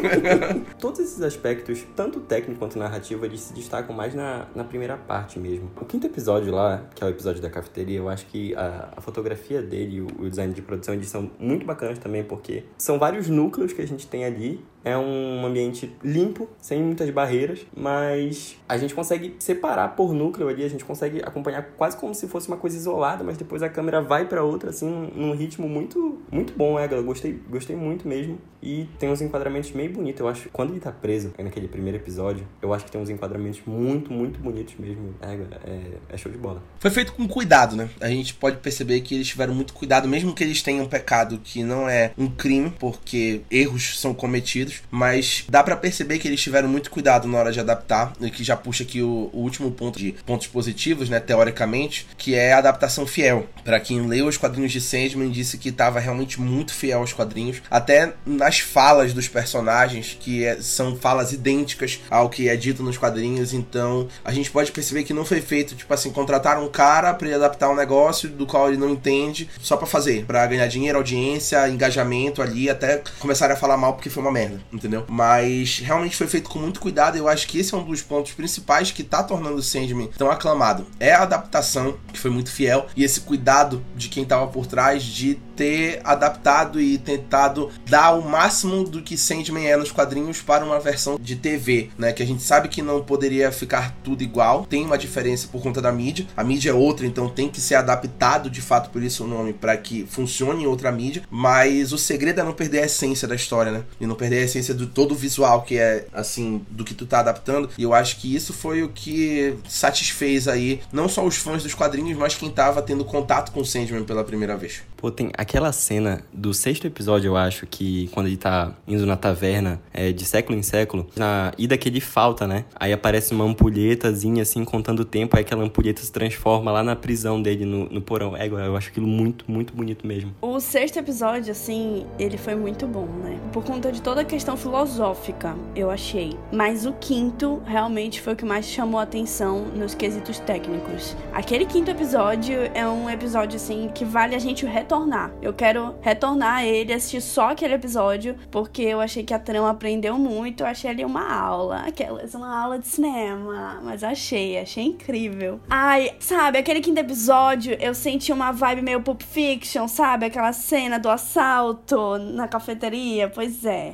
*laughs* Todos esses aspectos, tanto técnico quanto narrativo, eles se destacam mais na, na primeira parte mesmo. O quinto episódio lá, que é o episódio da cafeteria, eu acho que a, a fotografia dele, o, o design de produção, eles são muito bacanas também, porque são vários núcleos que a gente tem ali É um ambiente limpo, sem muitas barreiras, mas a gente consegue separar por núcleo ali, a gente consegue acompanhar quase como se fosse uma coisa isolada, mas depois a câmera vai para outra, assim, num ritmo muito, muito bom, é, eu gostei, gostei muito mesmo. E tem uns enquadramentos meio bonitos, eu acho. Quando ele tá preso, naquele primeiro episódio, eu acho que tem uns enquadramentos muito, muito bonitos mesmo. É, é, é show de bola. Foi feito com cuidado, né? A gente pode perceber que eles tiveram muito cuidado, mesmo que eles tenham pecado que não é um crime, porque erros são cometidos, mas dá para perceber que eles tiveram muito cuidado na hora de adaptar, e que já puxa aqui o, o último ponto de pontos positivos, né, teoricamente, que é a adaptação fiel. Para quem leu os quadrinhos de Sandman, disse que estava realmente muito fiel aos quadrinhos, até nas falas dos personagens, que é, são falas idênticas ao que é dito nos quadrinhos, então a gente pode perceber que não foi feito, tipo assim, contratar um cara para ele adaptar um negócio do qual ele não entende, só para fazer, para ganhar dinheiro, audiência, engajamento ali, até começarem a falar mal porque foi uma merda, entendeu? Mas realmente foi feito com muito cuidado, eu acho que esse é um dos pontos principais que tá tornando o Sandman tão aclamado. É a adaptação, que foi muito fiel, e esse cuidado de quem tava por trás de ter adaptado e tentado dar o máximo do que Sandman é nos quadrinhos para uma versão de TV, né? Que a gente sabe que não poderia ficar tudo igual, tem uma diferença por conta da mídia. A mídia é outra, então tem que ser adaptado de fato por isso o nome para que funcione em outra mídia, mas o segredo é não perder a essência da história, né? E não perder a essência do todo o visual que é assim do que tu tá adaptando. E eu acho que isso foi o que satisfez aí não só os fãs dos quadrinhos, mas quem tava tendo contato com o Sandman pela primeira vez. Pô, tem aquela cena do sexto episódio, eu acho, que quando ele tá indo na taverna, é, de século em século, na ida que ele falta, né? Aí aparece uma ampulhetazinha, assim, contando o tempo, aí aquela ampulheta se transforma lá na prisão dele, no, no porão. É, eu acho aquilo muito, muito bonito mesmo. O sexto episódio, assim, ele foi muito bom, né? Por conta de toda a questão filosófica, eu achei. Mas o quinto, realmente, foi o que mais chamou a atenção nos quesitos técnicos. Aquele quinto episódio é um episódio, assim, que vale a gente retornar retornar. Eu quero retornar a ele, assistir só aquele episódio, porque eu achei que a trama aprendeu muito. Eu achei ali uma aula, aquelas, uma aula de cinema. Mas achei, achei incrível. Ai, sabe, aquele quinto episódio, eu senti uma vibe meio Pulp Fiction, sabe? Aquela cena do assalto na cafeteria. Pois é.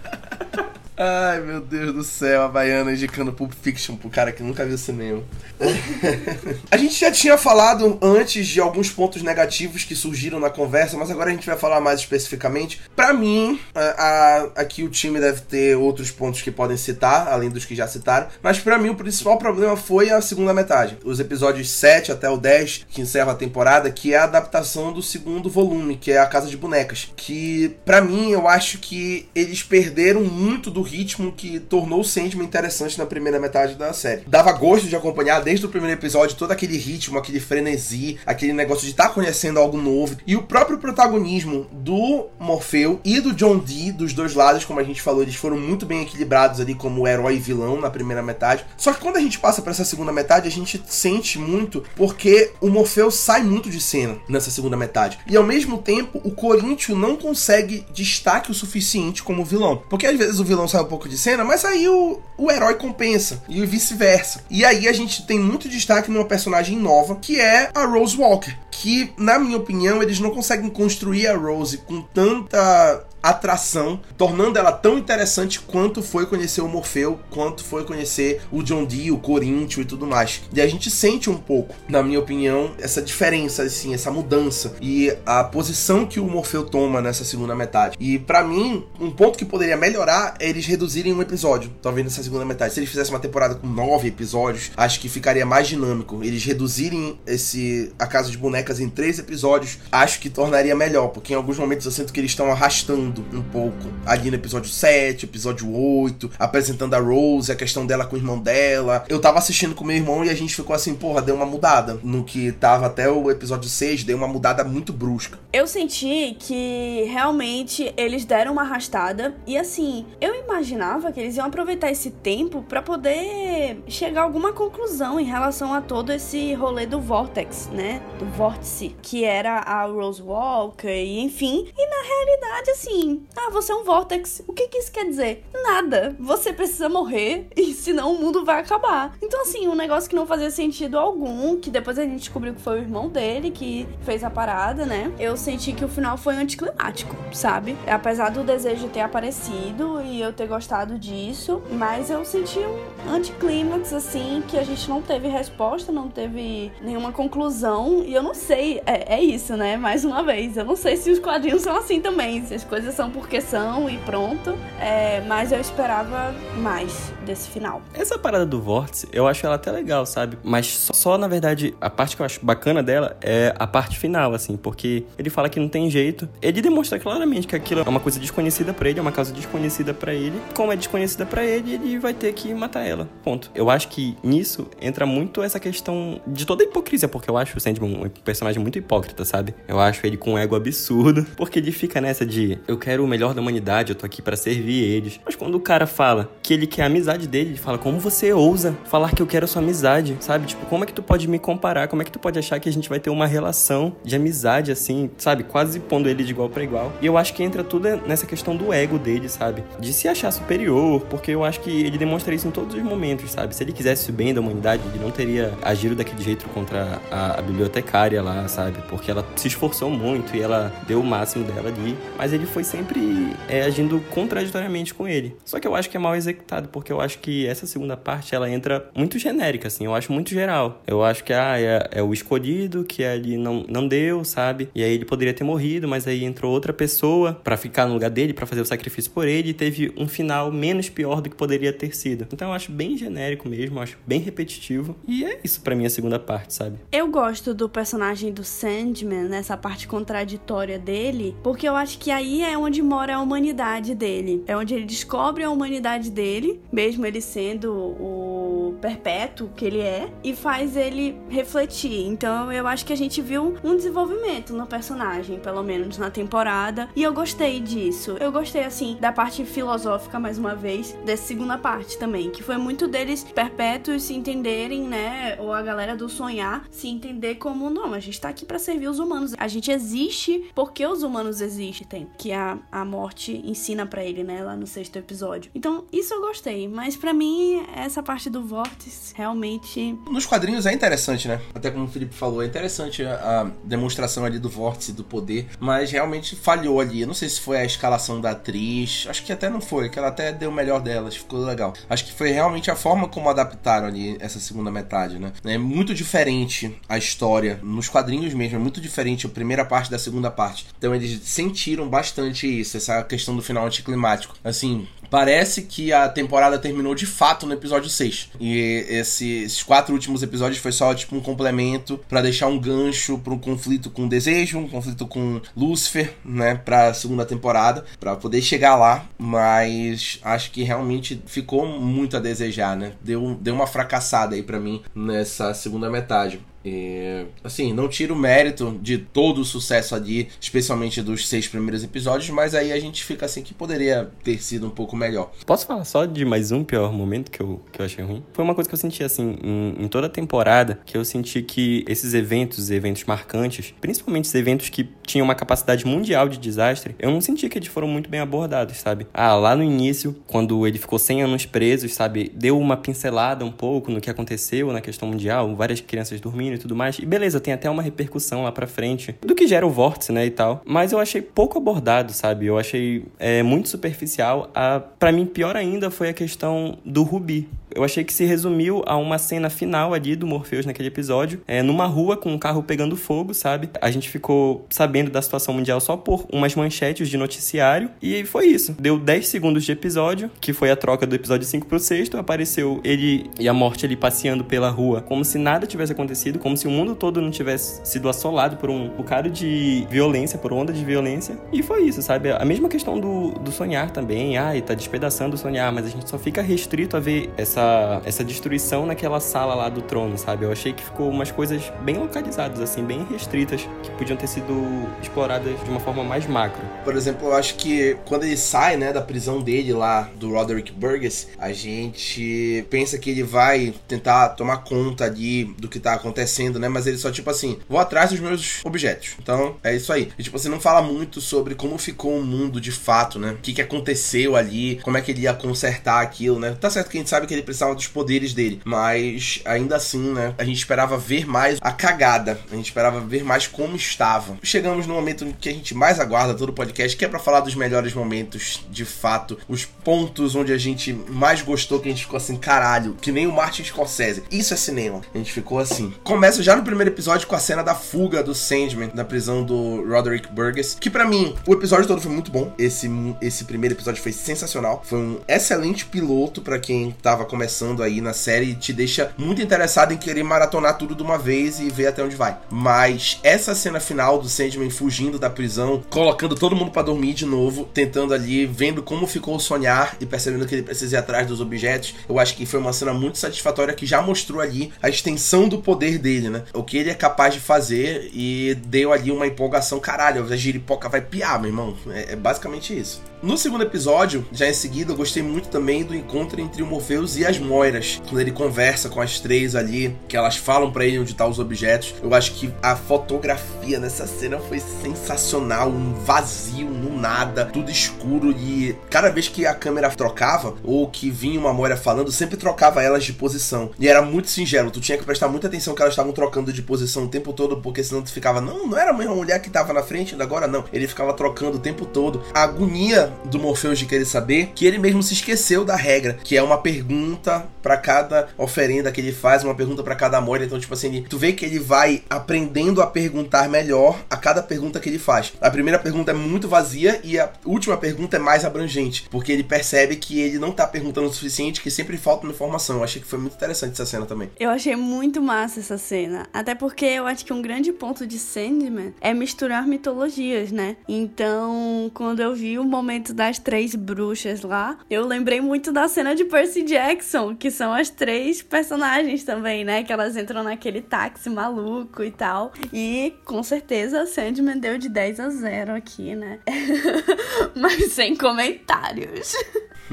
Ai, meu Deus do céu, a Baiana indicando Pulp Fiction pro cara que nunca viu cinema. *laughs* a gente já tinha falado antes de alguns pontos negativos que surgiram na conversa, mas agora a gente vai falar mais especificamente. Para mim, a, a, aqui o time deve ter outros pontos que podem citar, além dos que já citaram, mas para mim o principal problema foi a segunda metade. Os episódios 7 até o 10, que encerram a temporada, que é a adaptação do segundo volume, que é a Casa de Bonecas. Que, para mim, eu acho que eles perderam muito do ritmo que tornou o Sandman interessante na primeira metade da série. Dava gosto de acompanhar desde o primeiro episódio todo aquele ritmo, aquele frenesi, aquele negócio de estar tá conhecendo algo novo. E o próprio protagonismo do Morfeu e do John Dee, dos dois lados, como a gente falou, eles foram muito bem equilibrados ali como herói e vilão na primeira metade. Só que quando a gente passa para essa segunda metade, a gente sente muito porque o Morfeu sai muito de cena nessa segunda metade. E ao mesmo tempo, o Corinthians não consegue destaque o suficiente como vilão. Porque às vezes o vilão sai um pouco de cena, mas aí o, o herói compensa e vice-versa. E aí a gente tem muito destaque numa personagem nova, que é a Rose Walker, que na minha opinião eles não conseguem construir a Rose com tanta atração, tornando ela tão interessante quanto foi conhecer o Morfeu, quanto foi conhecer o John Dee, o Corinthians e tudo mais. E a gente sente um pouco, na minha opinião, essa diferença, assim, essa mudança e a posição que o Morfeu toma nessa segunda metade. E para mim, um ponto que poderia melhorar é eles reduzirem um episódio, talvez nessa segunda metade. Se eles fizessem uma temporada com nove episódios, acho que ficaria mais dinâmico. Eles reduzirem esse a Casa de Em três episódios, acho que tornaria melhor, porque em alguns momentos eu sinto que eles estão arrastando um pouco ali no episódio 7, episódio 8, apresentando a Rose, a questão dela com o irmão dela. Eu tava assistindo com meu irmão e a gente ficou assim, porra, deu uma mudada. No que tava até o episódio 6, deu uma mudada muito brusca. Eu senti que realmente eles deram uma arrastada e assim, eu imaginava que eles iam aproveitar esse tempo para poder chegar a alguma conclusão em relação a todo esse rolê do Vortex, né? Do vórtice, que era a Rose Walker e enfim. E na realidade, assim, ah, você é um Vortex. O que, que isso quer dizer? Nada. Você precisa morrer e *laughs* senão o mundo vai acabar. Então, assim, um negócio que não fazia sentido algum, que depois a gente descobriu que foi o irmão dele que fez a parada, né? Eu senti que o final foi anticlimático, sabe? Apesar do desejo ter aparecido e eu ter gostado disso, mas eu senti um anticlímax, assim, que a gente não teve resposta, não teve nenhuma conclusão. E eu não sei, é, é isso, né? Mais uma vez, eu não sei se os quadrinhos são assim também, se as coisas são porque são e pronto. É, mas eu esperava mais desse final. Essa parada do vórtice, eu acho ela até legal, sabe? Mas só, só, na verdade, a parte que eu acho bacana dela é a parte final, assim, porque ele fala que não tem jeito. Ele demonstra claramente que aquilo é uma coisa desconhecida para ele, é uma causa desconhecida para ele. Como é desconhecida para ele, ele vai ter que matar ela. Ponto. Eu acho que nisso entra muito essa questão de toda a hipocrisia, porque eu acho o Sandman personagem muito hipócrita, sabe? Eu acho ele com um ego absurdo, *laughs* porque ele fica nessa de eu quero o melhor da humanidade, eu tô aqui para servir eles. Mas quando o cara fala que ele quer a amizade dele, ele fala como você ousa falar que eu quero a sua amizade, sabe? Tipo, como é que tu pode me comparar? Como é que tu pode achar que a gente vai ter uma relação de amizade assim, sabe? Quase pondo ele de igual para igual. E eu acho que entra tudo nessa questão do ego dele, sabe? De se achar superior, porque eu acho que ele demonstra isso em todos os momentos, sabe? Se ele quisesse o bem da humanidade, ele não teria agido daquele jeito contra a, a bibliotecária lá, sabe? Porque ela se esforçou muito e ela deu o máximo dela ali. Mas ele foi sempre é, agindo contraditoriamente com ele. Só que eu acho que é mal executado, porque eu acho que essa segunda parte ela entra muito genérica, assim. Eu acho muito geral. Eu acho que ah, é, é o escolhido que ele não, não deu, sabe? E aí ele poderia ter morrido, mas aí entrou outra pessoa para ficar no lugar dele, para fazer o sacrifício por ele e teve um final menos pior do que poderia ter sido. Então eu acho bem genérico mesmo, acho bem repetitivo. E é isso para mim a segunda parte, sabe? Eu gosto do personagem do Sandman, nessa parte contraditória dele, porque eu acho que aí é onde mora a humanidade dele. É onde ele descobre a humanidade dele, mesmo ele sendo o perpétuo que ele é, e faz ele refletir. Então eu acho que a gente viu um desenvolvimento no personagem, pelo menos na temporada, e eu gostei disso. Eu gostei, assim, da parte filosófica, mais uma vez, dessa segunda parte também, que foi muito deles perpétuos se entenderem, né? Ou a galera do sonhar se entender como, não, gente tá aqui para servir os humanos. A gente existe porque os humanos existem, que a, a morte ensina para ele, né? Lá no sexto episódio. Então, isso eu gostei, mas para mim, essa parte do vórtice realmente. Nos quadrinhos é interessante, né? Até como o Felipe falou, é interessante a demonstração ali do vórtice, do poder, mas realmente falhou ali. Eu não sei se foi a escalação da atriz, acho que até não foi, que ela até deu o melhor delas, ficou legal. Acho que foi realmente a forma como adaptaram ali essa segunda metade, né? É muito diferente a história nos quadrinhos mesmo, é muito diferente a primeira parte da segunda parte. Então eles sentiram bastante isso, essa questão do final anticlimático. Assim, parece que a temporada terminou de fato no episódio 6. E esse, esses quatro últimos episódios foi só tipo um complemento para deixar um gancho para um conflito com o Desejo, um conflito com Lúcifer, né, para segunda temporada, para poder chegar lá, mas acho que realmente ficou muito a desejar, né? Deu, deu uma fracassada aí para mim nessa segunda metade. E, assim, não tiro o mérito de todo o sucesso ali, especialmente dos seis primeiros episódios, mas aí a gente fica assim que poderia ter sido um pouco melhor. Posso falar só de mais um pior momento que eu, que eu achei ruim? Foi uma coisa que eu senti, assim, em, em toda a temporada, que eu senti que esses eventos, eventos marcantes, principalmente os eventos que tinham uma capacidade mundial de desastre, eu não senti que eles foram muito bem abordados, sabe? Ah, lá no início, quando ele ficou 100 anos preso, sabe? Deu uma pincelada um pouco no que aconteceu na questão mundial, várias crianças dormindo e tudo mais. E beleza, tem até uma repercussão lá pra frente do que gera o vórtice, né, e tal. Mas eu achei pouco abordado, sabe? Eu achei é, muito superficial. A, para mim, pior ainda foi a questão do Rubi eu achei que se resumiu a uma cena final ali do Morpheus naquele episódio, é, numa rua com um carro pegando fogo, sabe? A gente ficou sabendo da situação mundial só por umas manchetes de noticiário e foi isso. Deu 10 segundos de episódio, que foi a troca do episódio 5 pro 6 apareceu ele e a morte ali passeando pela rua, como se nada tivesse acontecido, como se o mundo todo não tivesse sido assolado por um bocado de violência, por onda de violência. E foi isso, sabe? A mesma questão do, do sonhar também. Ai, tá despedaçando o sonhar, mas a gente só fica restrito a ver essa essa, essa destruição naquela sala lá do trono, sabe? Eu achei que ficou umas coisas bem localizadas, assim, bem restritas, que podiam ter sido exploradas de uma forma mais macro. Por exemplo, eu acho que quando ele sai, né, da prisão dele lá, do Roderick Burgess, a gente pensa que ele vai tentar tomar conta ali do que tá acontecendo, né? Mas ele só, tipo assim, vou atrás dos meus objetos. Então, é isso aí. E, tipo, você não fala muito sobre como ficou o mundo de fato, né? O que, que aconteceu ali, como é que ele ia consertar aquilo, né? Tá certo que a gente sabe que ele precisava dos poderes dele, mas ainda assim, né? A gente esperava ver mais a cagada, a gente esperava ver mais como estava. Chegamos no momento que a gente mais aguarda todo o podcast, que é para falar dos melhores momentos de fato, os pontos onde a gente mais gostou, que a gente ficou assim, caralho, que nem o Martin Scorsese. Isso é cinema. A gente ficou assim. Começa já no primeiro episódio com a cena da fuga do Sandman da prisão do Roderick Burgess, que para mim o episódio todo foi muito bom. Esse esse primeiro episódio foi sensacional. Foi um excelente piloto para quem tava começando aí na série te deixa muito interessado em querer maratonar tudo de uma vez e ver até onde vai. Mas essa cena final do Sandman fugindo da prisão, colocando todo mundo para dormir de novo, tentando ali, vendo como ficou o sonhar e percebendo que ele precisa ir atrás dos objetos, eu acho que foi uma cena muito satisfatória que já mostrou ali a extensão do poder dele, né? O que ele é capaz de fazer e deu ali uma empolgação. Caralho, a giripoca vai piar, meu irmão. É, é basicamente isso. No segundo episódio, já em seguida, eu gostei muito também do encontro entre o Morpheus e as Moiras. Quando ele conversa com as três ali, que elas falam para ele onde tá os objetos. Eu acho que a fotografia nessa cena foi sensacional. Um vazio no nada, tudo escuro. E cada vez que a câmera trocava, ou que vinha uma Moira falando, sempre trocava elas de posição. E era muito singelo. Tu tinha que prestar muita atenção que elas estavam trocando de posição o tempo todo, porque senão tu ficava, não, não era a mesma mulher que tava na frente, agora não. Ele ficava trocando o tempo todo. A agonia do Morpheus de querer saber que ele mesmo se esqueceu da regra, que é uma pergunta para cada oferenda que ele faz, uma pergunta para cada moeda. Então, tipo assim, tu vê que ele vai aprendendo a perguntar melhor a cada pergunta que ele faz. A primeira pergunta é muito vazia e a última pergunta é mais abrangente, porque ele percebe que ele não tá perguntando o suficiente, que sempre falta uma informação. Eu achei que foi muito interessante essa cena também. Eu achei muito massa essa cena, até porque eu acho que um grande ponto de Sandman é misturar mitologias, né? Então, quando eu vi o momento das três bruxas lá, eu lembrei muito da cena de Percy Jackson, que são as três personagens também, né? Que elas entram naquele táxi maluco e tal. E com certeza Sandman deu de 10 a 0 aqui, né? *laughs* Mas sem comentários.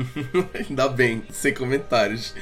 *laughs* Ainda bem, sem comentários.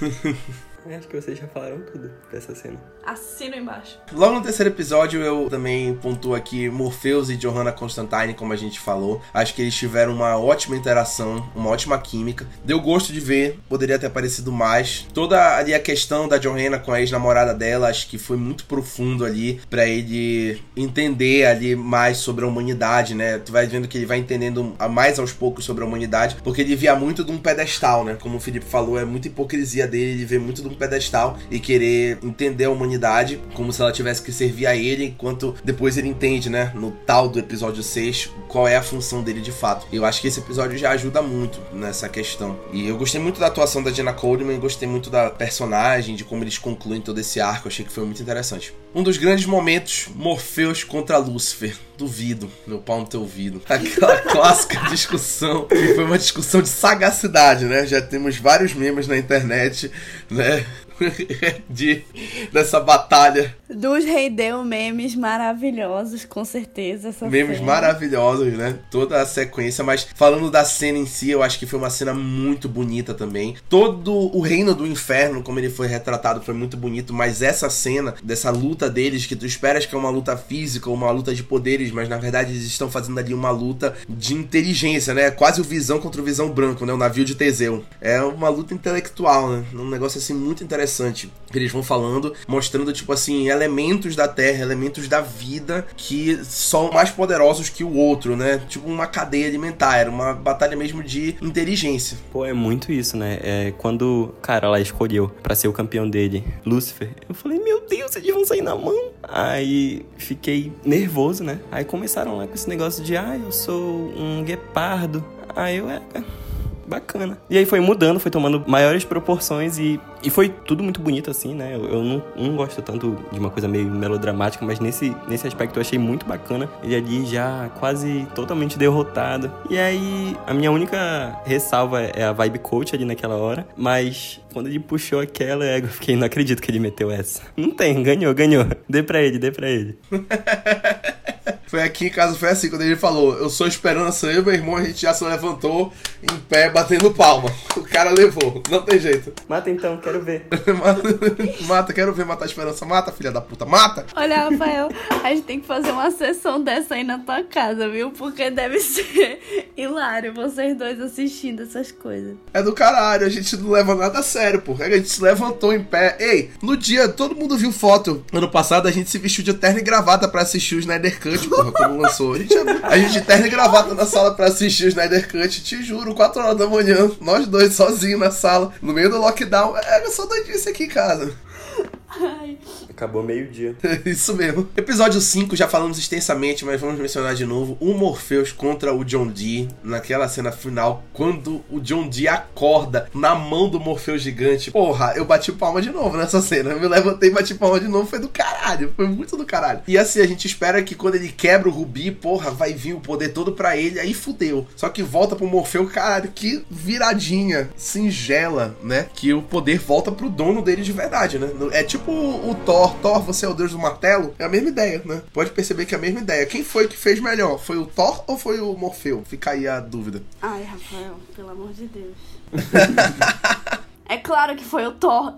*laughs* Acho que vocês já falaram tudo dessa cena. Assina embaixo. Logo no terceiro episódio, eu também pontuo aqui Morpheus e Johanna Constantine, como a gente falou. Acho que eles tiveram uma ótima interação, uma ótima química. Deu gosto de ver, poderia ter aparecido mais. Toda ali a questão da Johanna com a ex-namorada dela, acho que foi muito profundo ali para ele entender ali mais sobre a humanidade, né? Tu vai vendo que ele vai entendendo mais aos poucos sobre a humanidade, porque ele via muito de um pedestal, né? Como o Felipe falou, é muita hipocrisia dele, ele vê muito de um pedestal e querer entender a humanidade humanidade, como se ela tivesse que servir a ele, enquanto depois ele entende, né, no tal do episódio 6, qual é a função dele de fato. Eu acho que esse episódio já ajuda muito nessa questão. E eu gostei muito da atuação da Jenna Coleman, gostei muito da personagem, de como eles concluem todo esse arco, achei que foi muito interessante. Um dos grandes momentos, Morpheus contra Lúcifer. Duvido, meu pau no teu ouvido. Aquela *laughs* clássica discussão, que foi uma discussão de sagacidade, né? Já temos vários memes na internet, né? *laughs* de dessa batalha. Dos Rei Deu memes maravilhosos, com certeza. memes cena. maravilhosos, né? Toda a sequência, mas falando da cena em si, eu acho que foi uma cena muito bonita também. Todo o reino do inferno, como ele foi retratado, foi muito bonito, mas essa cena, dessa luta deles, que tu esperas que é uma luta física, uma luta de poderes, mas na verdade eles estão fazendo ali uma luta de inteligência, né? Quase o visão contra o visão branco, né? O navio de Teseu. É uma luta intelectual, né? Um negócio assim muito interessante interessante. Eles vão falando, mostrando, tipo assim, elementos da Terra, elementos da vida que são mais poderosos que o outro, né? Tipo uma cadeia alimentar, era uma batalha mesmo de inteligência. Pô, é muito isso, né? É quando o cara lá escolheu para ser o campeão dele, Lúcifer, eu falei, meu Deus, eles vão sair na mão. Aí fiquei nervoso, né? Aí começaram lá com esse negócio de, ah, eu sou um guepardo. Aí eu, é, bacana. E aí foi mudando, foi tomando maiores proporções e, e foi tudo muito bonito assim, né? Eu, eu não, não gosto tanto de uma coisa meio melodramática, mas nesse, nesse aspecto eu achei muito bacana. Ele ali já quase totalmente derrotado. E aí a minha única ressalva é a vibe coach ali naquela hora, mas quando ele puxou aquela, eu fiquei, não acredito que ele meteu essa. Não tem, ganhou, ganhou. Dê pra ele, dê pra ele. *laughs* Foi aqui em casa, foi assim, quando ele falou, eu sou esperança, eu e meu irmão, a gente já se levantou em pé, batendo palma. *laughs* O cara levou, não tem jeito. Mata então, quero ver. *laughs* mata, mata, quero ver matar a esperança. Mata, filha da puta, mata! Olha, Rafael, a gente tem que fazer uma sessão dessa aí na tua casa, viu? Porque deve *laughs* ser hilário vocês dois assistindo essas coisas. É do caralho, a gente não leva nada a sério, pô. A gente se levantou em pé. Ei, no dia, todo mundo viu foto. Ano passado a gente se vestiu de terno e gravata pra assistir o Snyder Cut, pô porra, quando lançou. A gente, a gente terno e gravata na sala pra assistir o Snyder Cut, te juro, 4 horas da manhã, nós dois sozinhos na sala, no meio do lockdown. É, eu só doidice aqui em casa. Ai. Acabou meio-dia. *laughs* Isso mesmo. Episódio 5, já falamos extensamente, mas vamos mencionar de novo. O Morpheus contra o John Dee. Naquela cena final, quando o John Dee acorda na mão do Morpheus gigante. Porra, eu bati palma de novo nessa cena. Eu me levantei e bati palma de novo. Foi do caralho. Foi muito do caralho. E assim, a gente espera que quando ele quebra o Rubi, porra, vai vir o poder todo pra ele. Aí fudeu. Só que volta pro Morfeu, caralho, que viradinha singela, né? Que o poder volta pro dono dele de verdade, né? É tipo o Thor, Thor, você é o deus do martelo, é a mesma ideia, né? Pode perceber que é a mesma ideia. Quem foi que fez melhor? Foi o Thor ou foi o Morfeu? Fica aí a dúvida. Ai, Rafael, pelo amor de Deus. *laughs* é claro que foi o Thor.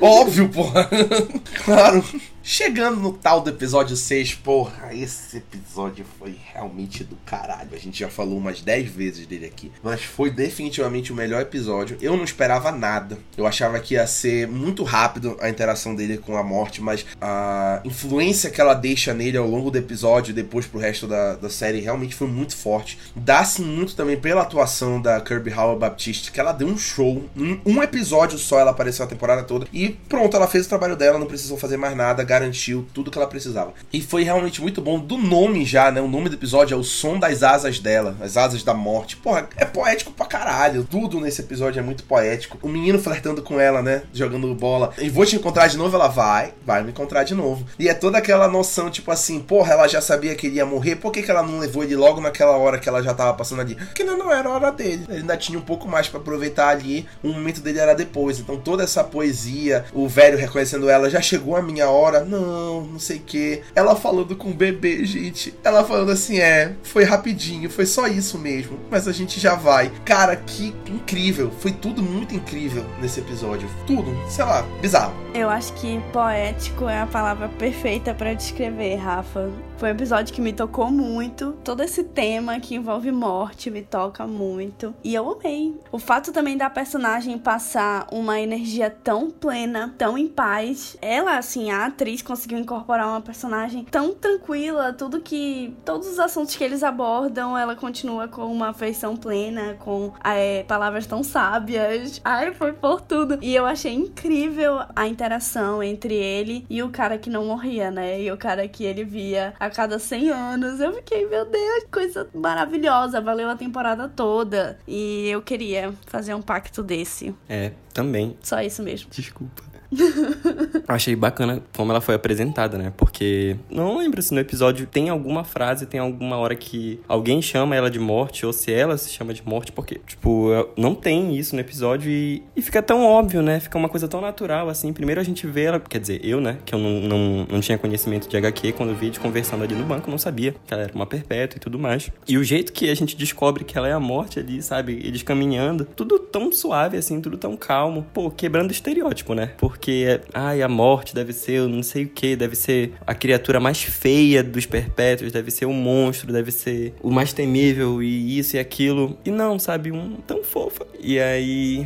Óbvio, porra. *laughs* claro. Chegando no tal do episódio 6, porra, esse episódio foi realmente do caralho. A gente já falou umas 10 vezes dele aqui. Mas foi definitivamente o melhor episódio. Eu não esperava nada. Eu achava que ia ser muito rápido a interação dele com a morte, mas a influência que ela deixa nele ao longo do episódio e depois pro resto da, da série realmente foi muito forte. Dá-se muito também pela atuação da Kirby Howell Baptiste, que ela deu um show. Um, um episódio só ela apareceu a temporada toda. E pronto, ela fez o trabalho dela, não precisou fazer mais nada garantiu tudo que ela precisava. E foi realmente muito bom. Do nome já, né? O nome do episódio é o som das asas dela, as asas da morte. Porra, é poético pra caralho. Tudo nesse episódio é muito poético. O menino flertando com ela, né? Jogando bola. E vou te encontrar de novo, ela vai, vai me encontrar de novo. E é toda aquela noção, tipo assim, porra, ela já sabia que ele ia morrer, por que, que ela não levou ele logo naquela hora que ela já tava passando ali? Porque não, não era hora dele. Ele ainda tinha um pouco mais para aproveitar ali. O momento dele era depois. Então toda essa poesia, o velho reconhecendo ela, já chegou a minha hora não, não sei o que. Ela falando com o bebê, gente. Ela falando assim, é, foi rapidinho, foi só isso mesmo. Mas a gente já vai. Cara, que incrível. Foi tudo muito incrível nesse episódio. Tudo, sei lá, bizarro. Eu acho que poético é a palavra perfeita para descrever, Rafa. Foi um episódio que me tocou muito. Todo esse tema que envolve morte me toca muito. E eu amei. O fato também da personagem passar uma energia tão plena, tão em paz. Ela, assim, a atriz conseguiu incorporar uma personagem tão tranquila, tudo que. Todos os assuntos que eles abordam, ela continua com uma afeição plena, com é, palavras tão sábias. Ai, foi por tudo. E eu achei incrível a interação entre ele e o cara que não morria, né? E o cara que ele via a cada 100 anos. Eu fiquei, meu Deus, coisa maravilhosa. Valeu a temporada toda. E eu queria fazer um pacto desse. É, também. Só isso mesmo. Desculpa. *laughs* Achei bacana como ela foi apresentada, né? Porque não lembro se no episódio tem alguma frase, tem alguma hora que alguém chama ela de morte, ou se ela se chama de morte, porque, tipo, não tem isso no episódio e, e fica tão óbvio, né? Fica uma coisa tão natural, assim. Primeiro a gente vê ela, quer dizer, eu, né? Que eu não, não, não tinha conhecimento de HQ, quando vi de conversando ali no banco, não sabia que ela era uma perpétua e tudo mais. E o jeito que a gente descobre que ela é a morte ali, sabe? Eles caminhando, tudo tão suave, assim, tudo tão calmo. Pô, quebrando estereótipo, né? Porque porque, ai, a morte deve ser não sei o que, deve ser a criatura mais feia dos perpétuos, deve ser o um monstro, deve ser o mais temível e isso e aquilo. E não, sabe, um tão fofa. E aí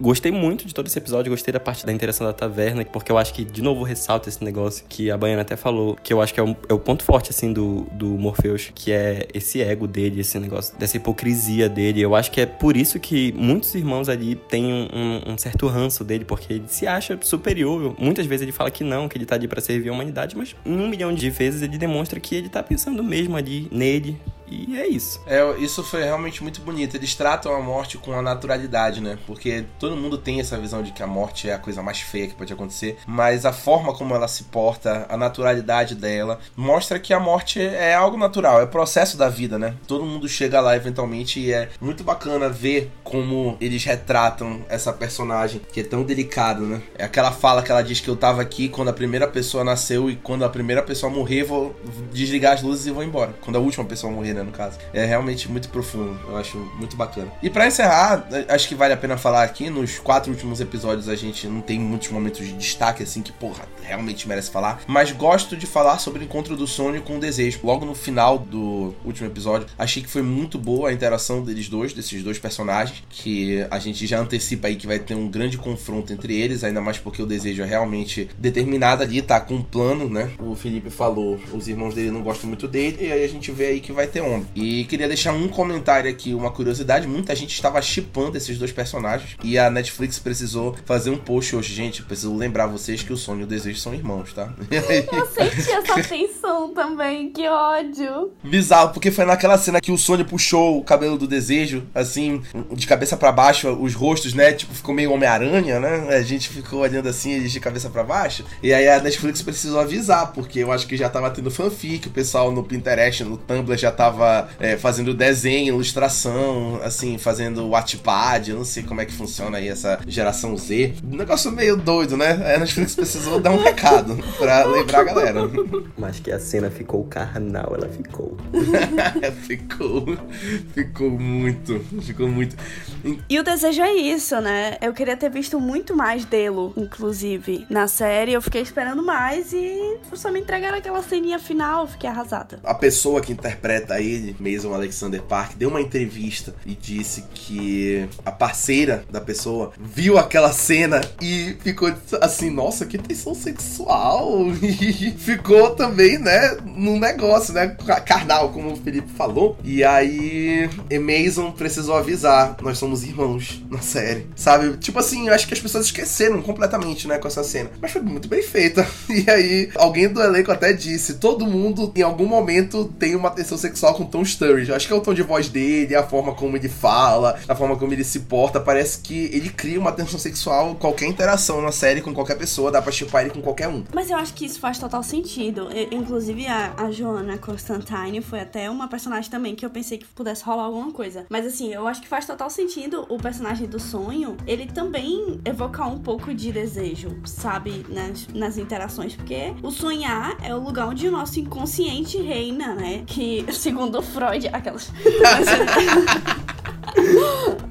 Gostei muito de todo esse episódio, gostei da parte da interação da taverna, porque eu acho que, de novo, ressalta esse negócio que a Baiana até falou, que eu acho que é, um, é o ponto forte, assim, do, do Morpheus, que é esse ego dele, esse negócio, dessa hipocrisia dele. Eu acho que é por isso que muitos irmãos ali têm um, um, um certo ranço dele, porque ele se acha superior. Muitas vezes ele fala que não, que ele tá ali para servir a humanidade, mas um milhão de vezes ele demonstra que ele tá pensando mesmo ali nele, E é isso. É, isso foi realmente muito bonito. Eles tratam a morte com a naturalidade, né? Porque todo mundo tem essa visão de que a morte é a coisa mais feia que pode acontecer, mas a forma como ela se porta, a naturalidade dela, mostra que a morte é algo natural, é processo da vida, né? Todo mundo chega lá eventualmente e é muito bacana ver como eles retratam essa personagem que é tão delicado, né? É aquela fala que ela diz que eu tava aqui quando a primeira pessoa nasceu e quando a primeira pessoa morrer, vou desligar as luzes e vou embora. Quando a última pessoa morrer, né, no caso. É realmente muito profundo, eu acho muito bacana. E para encerrar, acho que vale a pena falar aqui, nos quatro últimos episódios a gente não tem muitos momentos de destaque assim que, porra, realmente merece falar, mas gosto de falar sobre o encontro do sonho com o desejo. Logo no final do último episódio, achei que foi muito boa a interação deles dois, desses dois personagens, que a gente já antecipa aí que vai ter um grande confronto entre eles, ainda mais porque o desejo é realmente determinado ali, tá com um plano, né? O Felipe falou, os irmãos dele não gostam muito dele, e aí a gente vê aí que vai ter onda. E queria deixar um comentário aqui, uma curiosidade, muita gente estava chipando esses dois personagens, e a Netflix precisou fazer um post hoje, gente, preciso lembrar vocês que o sonho e o desejo são irmãos, tá? *laughs* Eu senti essa *laughs* tensão também, que ódio. Bizarro, porque foi naquela cena que o Sônia puxou o cabelo do desejo, assim, de cabeça para baixo, os rostos, né? Tipo, ficou meio Homem-Aranha, né? A gente ficou olhando assim, eles de cabeça para baixo. E aí a Netflix precisou avisar, porque eu acho que já tava tendo fanfic, o pessoal no Pinterest, no Tumblr já tava é, fazendo desenho, ilustração, assim, fazendo Wattpad, eu não sei como é que funciona aí essa geração Z. Um negócio meio doido, né? A Netflix precisou dar um recado pra lembrar a galera. Mas que a cena ficou carnal, ela ficou. *laughs* ficou. Ficou muito. Ficou muito. E o desejo é isso, né? Eu queria ter visto muito mais dele, inclusive, na série. Eu fiquei esperando mais e só me entregaram aquela ceninha final, eu fiquei arrasada. A pessoa que interpreta ele, mesmo Alexander Park, deu uma entrevista e disse que a parceira da pessoa viu aquela cena e ficou assim, nossa, que tensão sexual. E *laughs* ficou também, né, num negócio, né, carnal, como o Felipe falou. E aí, Mason precisou avisar, nós somos irmãos na série, sabe? Tipo assim, eu acho que as pessoas esqueceram completamente, né, com essa cena. Mas foi muito bem feita. *laughs* E aí, alguém do elenco até disse, todo mundo em algum momento tem uma tensão sexual com Tom Sturridge. Acho que é o tom de voz dele, a forma como ele fala, a forma como ele se porta, parece que ele cria uma tensão sexual qualquer interação na série com qualquer pessoa, dá pra chipar ele com qualquer um. Mas eu acho que isso faz total sentido. Eu, inclusive, a, a Joanna Constantine foi até uma personagem também que eu pensei que pudesse rolar alguma coisa. Mas assim, eu acho que faz total sentido o personagem do sonho, ele também evocar um pouco de desejo, sabe? Nas, nas interações. Porque o sonhar é o lugar onde o nosso inconsciente reina, né? Que, *laughs* segundo Freud, aquelas. *laughs*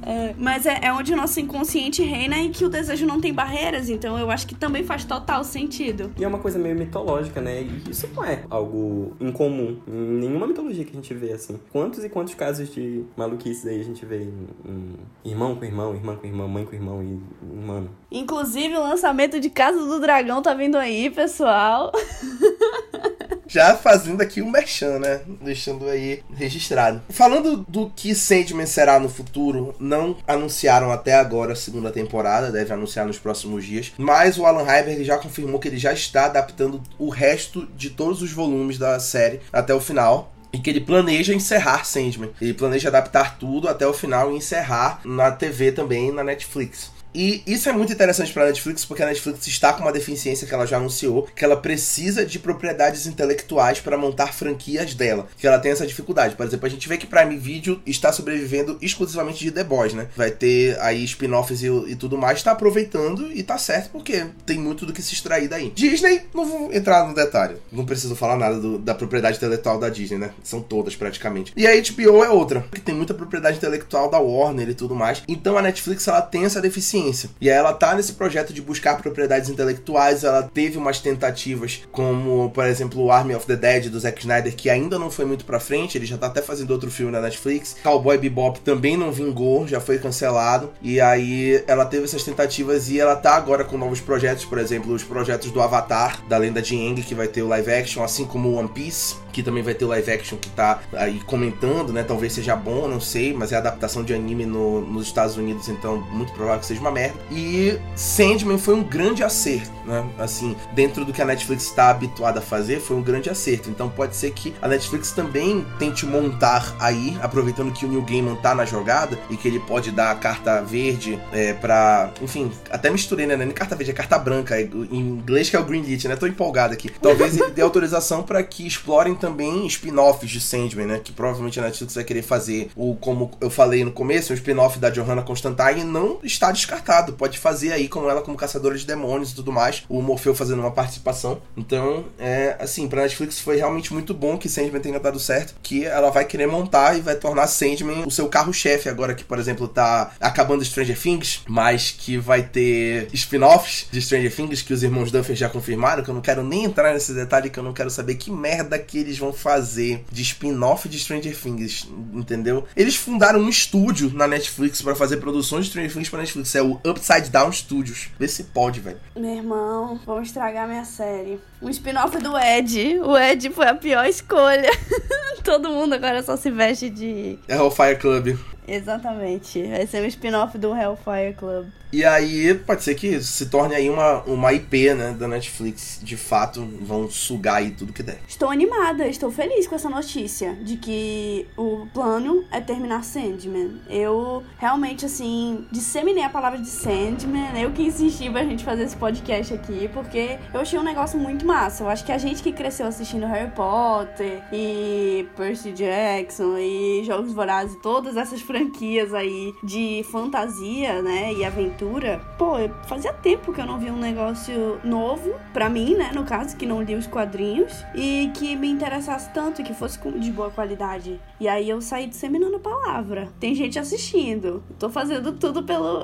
É, mas é, é, onde o nosso inconsciente reina e que o desejo não tem barreiras, então eu acho que também faz total sentido. E é uma coisa meio mitológica, né? E isso não é algo incomum em nenhuma mitologia que a gente vê assim. Quantos e quantos casos de maluquice aí a gente vê em, em irmão com irmão, irmã com irmã, mãe com irmão e mano. Inclusive o lançamento de Casa do Dragão tá vindo aí, pessoal. *laughs* Já fazendo aqui o merchan, né? Deixando aí registrado. Falando do que Sandman será no futuro, não anunciaram até agora a segunda temporada, deve anunciar nos próximos dias. Mas o Alan Heiberg já confirmou que ele já está adaptando o resto de todos os volumes da série até o final e que ele planeja encerrar Sandman. Ele planeja adaptar tudo até o final e encerrar na TV também, na Netflix. E isso é muito interessante para a Netflix, porque a Netflix está com uma deficiência que ela já anunciou, que ela precisa de propriedades intelectuais para montar franquias dela, que ela tem essa dificuldade. Por exemplo, a gente vê que Prime Video está sobrevivendo exclusivamente de The Boys, né? Vai ter aí spin-offs e, e, tudo mais, está aproveitando e tá certo, porque tem muito do que se extrair daí. Disney, não vou entrar no detalhe, não preciso falar nada do, da propriedade intelectual da Disney, né? São todas praticamente. E a HBO é outra, que tem muita propriedade intelectual da Warner e tudo mais. Então a Netflix ela tem essa deficiência e aí ela tá nesse projeto de buscar propriedades intelectuais, ela teve umas tentativas como, por exemplo, o Army of the Dead do Zack Snyder, que ainda não foi muito pra frente, ele já tá até fazendo outro filme na Netflix. Cowboy Bebop também não vingou, já foi cancelado. E aí ela teve essas tentativas e ela tá agora com novos projetos, por exemplo, os projetos do Avatar, da lenda de Aang, que vai ter o live action, assim como One Piece, que também vai ter o live action que tá aí comentando, né? Talvez seja bom, não sei, mas é adaptação de anime no, nos Estados Unidos, então muito provável que seja uma merda. E Sandman foi um grande acerto, né? Assim, dentro do que a Netflix está habituada a fazer, foi um grande acerto. Então pode ser que a Netflix também tente montar aí, aproveitando que o Neil Gaiman tá na jogada e que ele pode dar a carta verde é, pra. Enfim, até misturei, né? Nem carta verde, é carta branca. Em inglês que é o Greenlit, né? Tô empolgado aqui. *laughs* Talvez ele dê autorização para que explorem também spin-offs de Sandman, né? Que provavelmente a Netflix vai querer fazer o, como eu falei no começo, o spin-off da Johanna Constantine não está descartado. Pode fazer aí com ela como caçadora de demônios e tudo mais. O Morfeu fazendo uma participação. Então, é assim, pra Netflix foi realmente muito bom que Sandman tenha dado certo. Que ela vai querer montar e vai tornar Sandman o seu carro-chefe agora que, por exemplo, tá acabando Stranger Things, mas que vai ter spin-offs de Stranger Things que os irmãos Duffer já confirmaram, que eu não quero nem entrar nesse detalhe, que eu não quero saber que merda que eles vão fazer de spin-off de Stranger Things, entendeu? Eles fundaram um estúdio na Netflix para fazer produções de Stranger Things pra Netflix, é o Upside Down Studios. Vê se pode, velho. Meu irmão, vão estragar minha série. Um spin-off do Ed. O Ed foi a pior escolha. *laughs* Todo mundo agora só se veste de. É o Fire Club. Exatamente. Vai ser um spin-off do Hellfire Club. E aí pode ser que se torne aí uma, uma IP, né, da Netflix. De fato, vão sugar aí tudo que der. Estou animada, estou feliz com essa notícia de que o plano é terminar Sandman. Eu realmente, assim, disseminei a palavra de Sandman. Eu que insisti pra gente fazer esse podcast aqui, porque eu achei um negócio muito massa. Eu acho que a gente que cresceu assistindo Harry Potter e Percy Jackson e Jogos Vorazes, todas essas franquias aí de fantasia, né, e aventura pô, fazia tempo que eu não vi um negócio novo, pra mim, né, no caso, que não li os quadrinhos, e que me interessasse tanto, que fosse de boa qualidade. E aí eu saí disseminando a palavra. Tem gente assistindo. Tô fazendo tudo pelo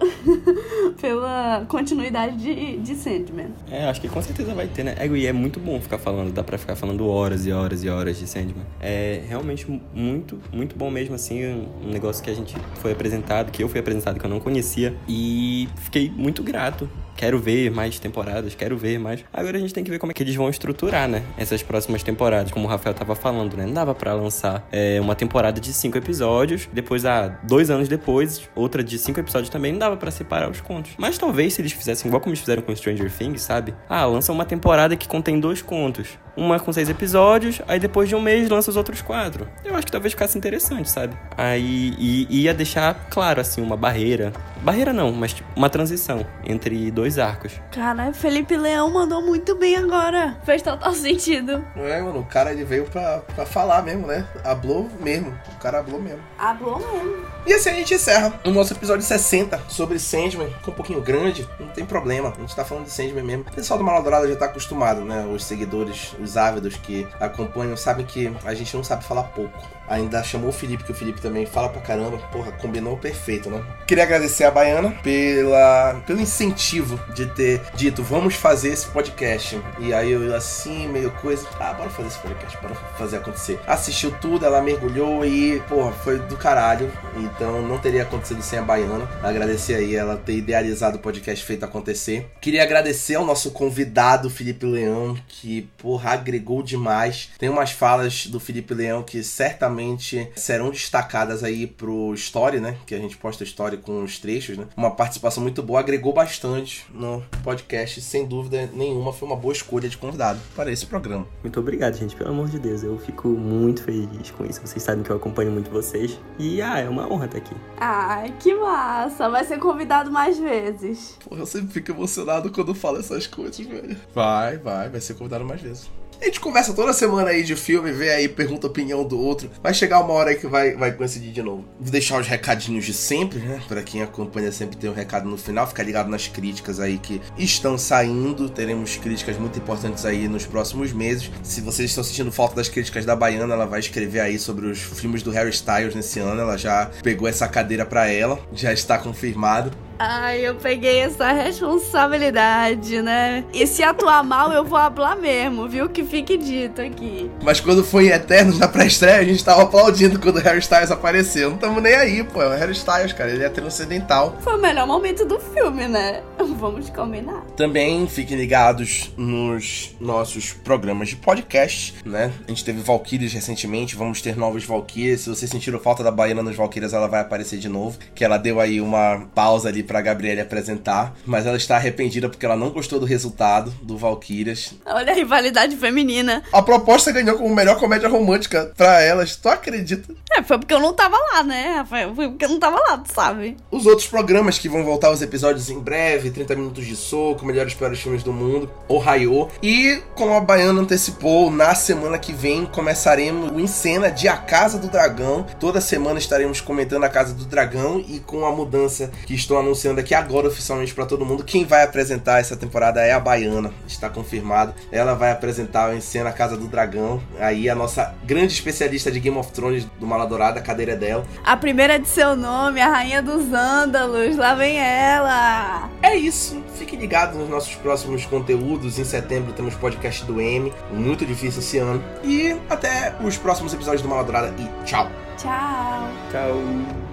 *laughs* pela continuidade de, de Sandman. É, acho que com certeza vai ter, né? É, e é muito bom ficar falando, dá pra ficar falando horas e horas e horas de Sandman. É realmente muito, muito bom mesmo, assim, um negócio que a gente foi apresentado, que eu fui apresentado, que eu não conhecia. E fiquei muito grato quero ver mais temporadas, quero ver mais. Agora a gente tem que ver como é que eles vão estruturar, né? Essas próximas temporadas, como o Rafael tava falando, né? Não dava para lançar é, uma temporada de cinco episódios, depois, ah, dois anos depois, outra de cinco episódios também, não dava para separar os contos. Mas talvez se eles fizessem igual como eles fizeram com Stranger Things, sabe? Ah, lança uma temporada que contém dois contos. Uma com seis episódios, aí depois de um mês lança os outros quatro. Eu acho que talvez ficasse interessante, sabe? Aí e, ia deixar claro, assim, uma barreira. Barreira não, mas tipo, uma transição entre dois arcos. Cara, Felipe Leão mandou muito bem agora. Fez total sentido. É, mano, o cara ele veio pra, pra falar mesmo, né? Hablou mesmo. O cara hablou mesmo. Hablou mesmo. E assim a gente encerra o nosso episódio 60 sobre Sandman. Ficou um pouquinho grande, não tem problema. A gente tá falando de Sandman mesmo. O pessoal do Maladourada já tá acostumado, né? Os seguidores, os ávidos que acompanham, sabem que a gente não sabe falar pouco. Ainda chamou o Felipe, que o Felipe também fala pra caramba. Porra, combinou perfeito, né? Queria agradecer a Baiana pela, pelo incentivo de ter dito, vamos fazer esse podcast. E aí eu assim, meio coisa, ah, bora fazer esse podcast, bora fazer acontecer. Assistiu tudo, ela mergulhou e, porra, foi do caralho. Então não teria acontecido sem a Baiana. Agradecer aí ela ter idealizado o podcast feito acontecer. Queria agradecer ao nosso convidado, Felipe Leão, que, porra, agregou demais. Tem umas falas do Felipe Leão que certamente serão destacadas aí pro Story, né? Que a gente posta Story com os trechos, né? Uma participação muito boa, agregou bastante no podcast, sem dúvida nenhuma, foi uma boa escolha de convidado para esse programa. Muito obrigado, gente, pelo amor de Deus. Eu fico muito feliz com isso. Vocês sabem que eu acompanho muito vocês. E, ah, é uma honra estar aqui. Ai, que massa. Vai ser convidado mais vezes. Porra, eu sempre fico emocionado quando falo essas coisas, velho. Vai, vai, vai ser convidado mais vezes. A gente conversa toda semana aí de filme, vê aí, pergunta a opinião do outro. Vai chegar uma hora aí que vai, vai coincidir de novo. Vou deixar os recadinhos de sempre, né? Pra quem acompanha sempre tem um recado no final. Fica ligado nas críticas aí que estão saindo. Teremos críticas muito importantes aí nos próximos meses. Se vocês estão sentindo falta das críticas da Baiana, ela vai escrever aí sobre os filmes do Harry Styles nesse ano. Ela já pegou essa cadeira para ela, já está confirmado. Ai, eu peguei essa responsabilidade, né? E se atuar mal, eu vou hablar mesmo, viu? Que fique dito aqui. Mas quando foi em Eternos na pré-estreia, a gente tava aplaudindo quando o Harry Styles apareceu. Não tamo nem aí, pô. É o Harry Styles, cara. Ele é transcendental. Foi o melhor momento do filme, né? *laughs* Vamos combinar. Também fiquem ligados nos nossos programas de podcast, né? A gente teve Valkyries recentemente, vamos ter novos Valkyries. Se vocês sentiram falta da Baiana nos Valkyries, ela vai aparecer de novo. Que ela deu aí uma pausa ali pra Gabriele apresentar, mas ela está arrependida porque ela não gostou do resultado do Valkyrias. Olha a rivalidade feminina. A proposta ganhou como melhor comédia romântica pra elas, tu acredita? É, foi porque eu não tava lá, né, Rafael? Foi porque eu não tava lá, tu sabe? Os outros programas que vão voltar os episódios em breve, 30 minutos de soco, melhores piores filmes do mundo, Ohio. E como a Baiana antecipou, na semana que vem começaremos o Encena de A Casa do Dragão. Toda semana estaremos comentando A Casa do Dragão e com a mudança que estou anunciando aqui agora oficialmente para todo mundo, quem vai apresentar essa temporada é a Baiana, está confirmado. Ela vai apresentar o Encena A Casa do Dragão. Aí a nossa grande especialista de Game of Thrones do Mala Dourada, a cadeira é dela. A primeira de seu nome, a rainha dos ândalos, lá vem ela. É isso. Fique ligado nos nossos próximos conteúdos. Em setembro temos podcast do M, muito difícil esse ano. E até os próximos episódios do Maladrada e tchau. Tchau. Tchau.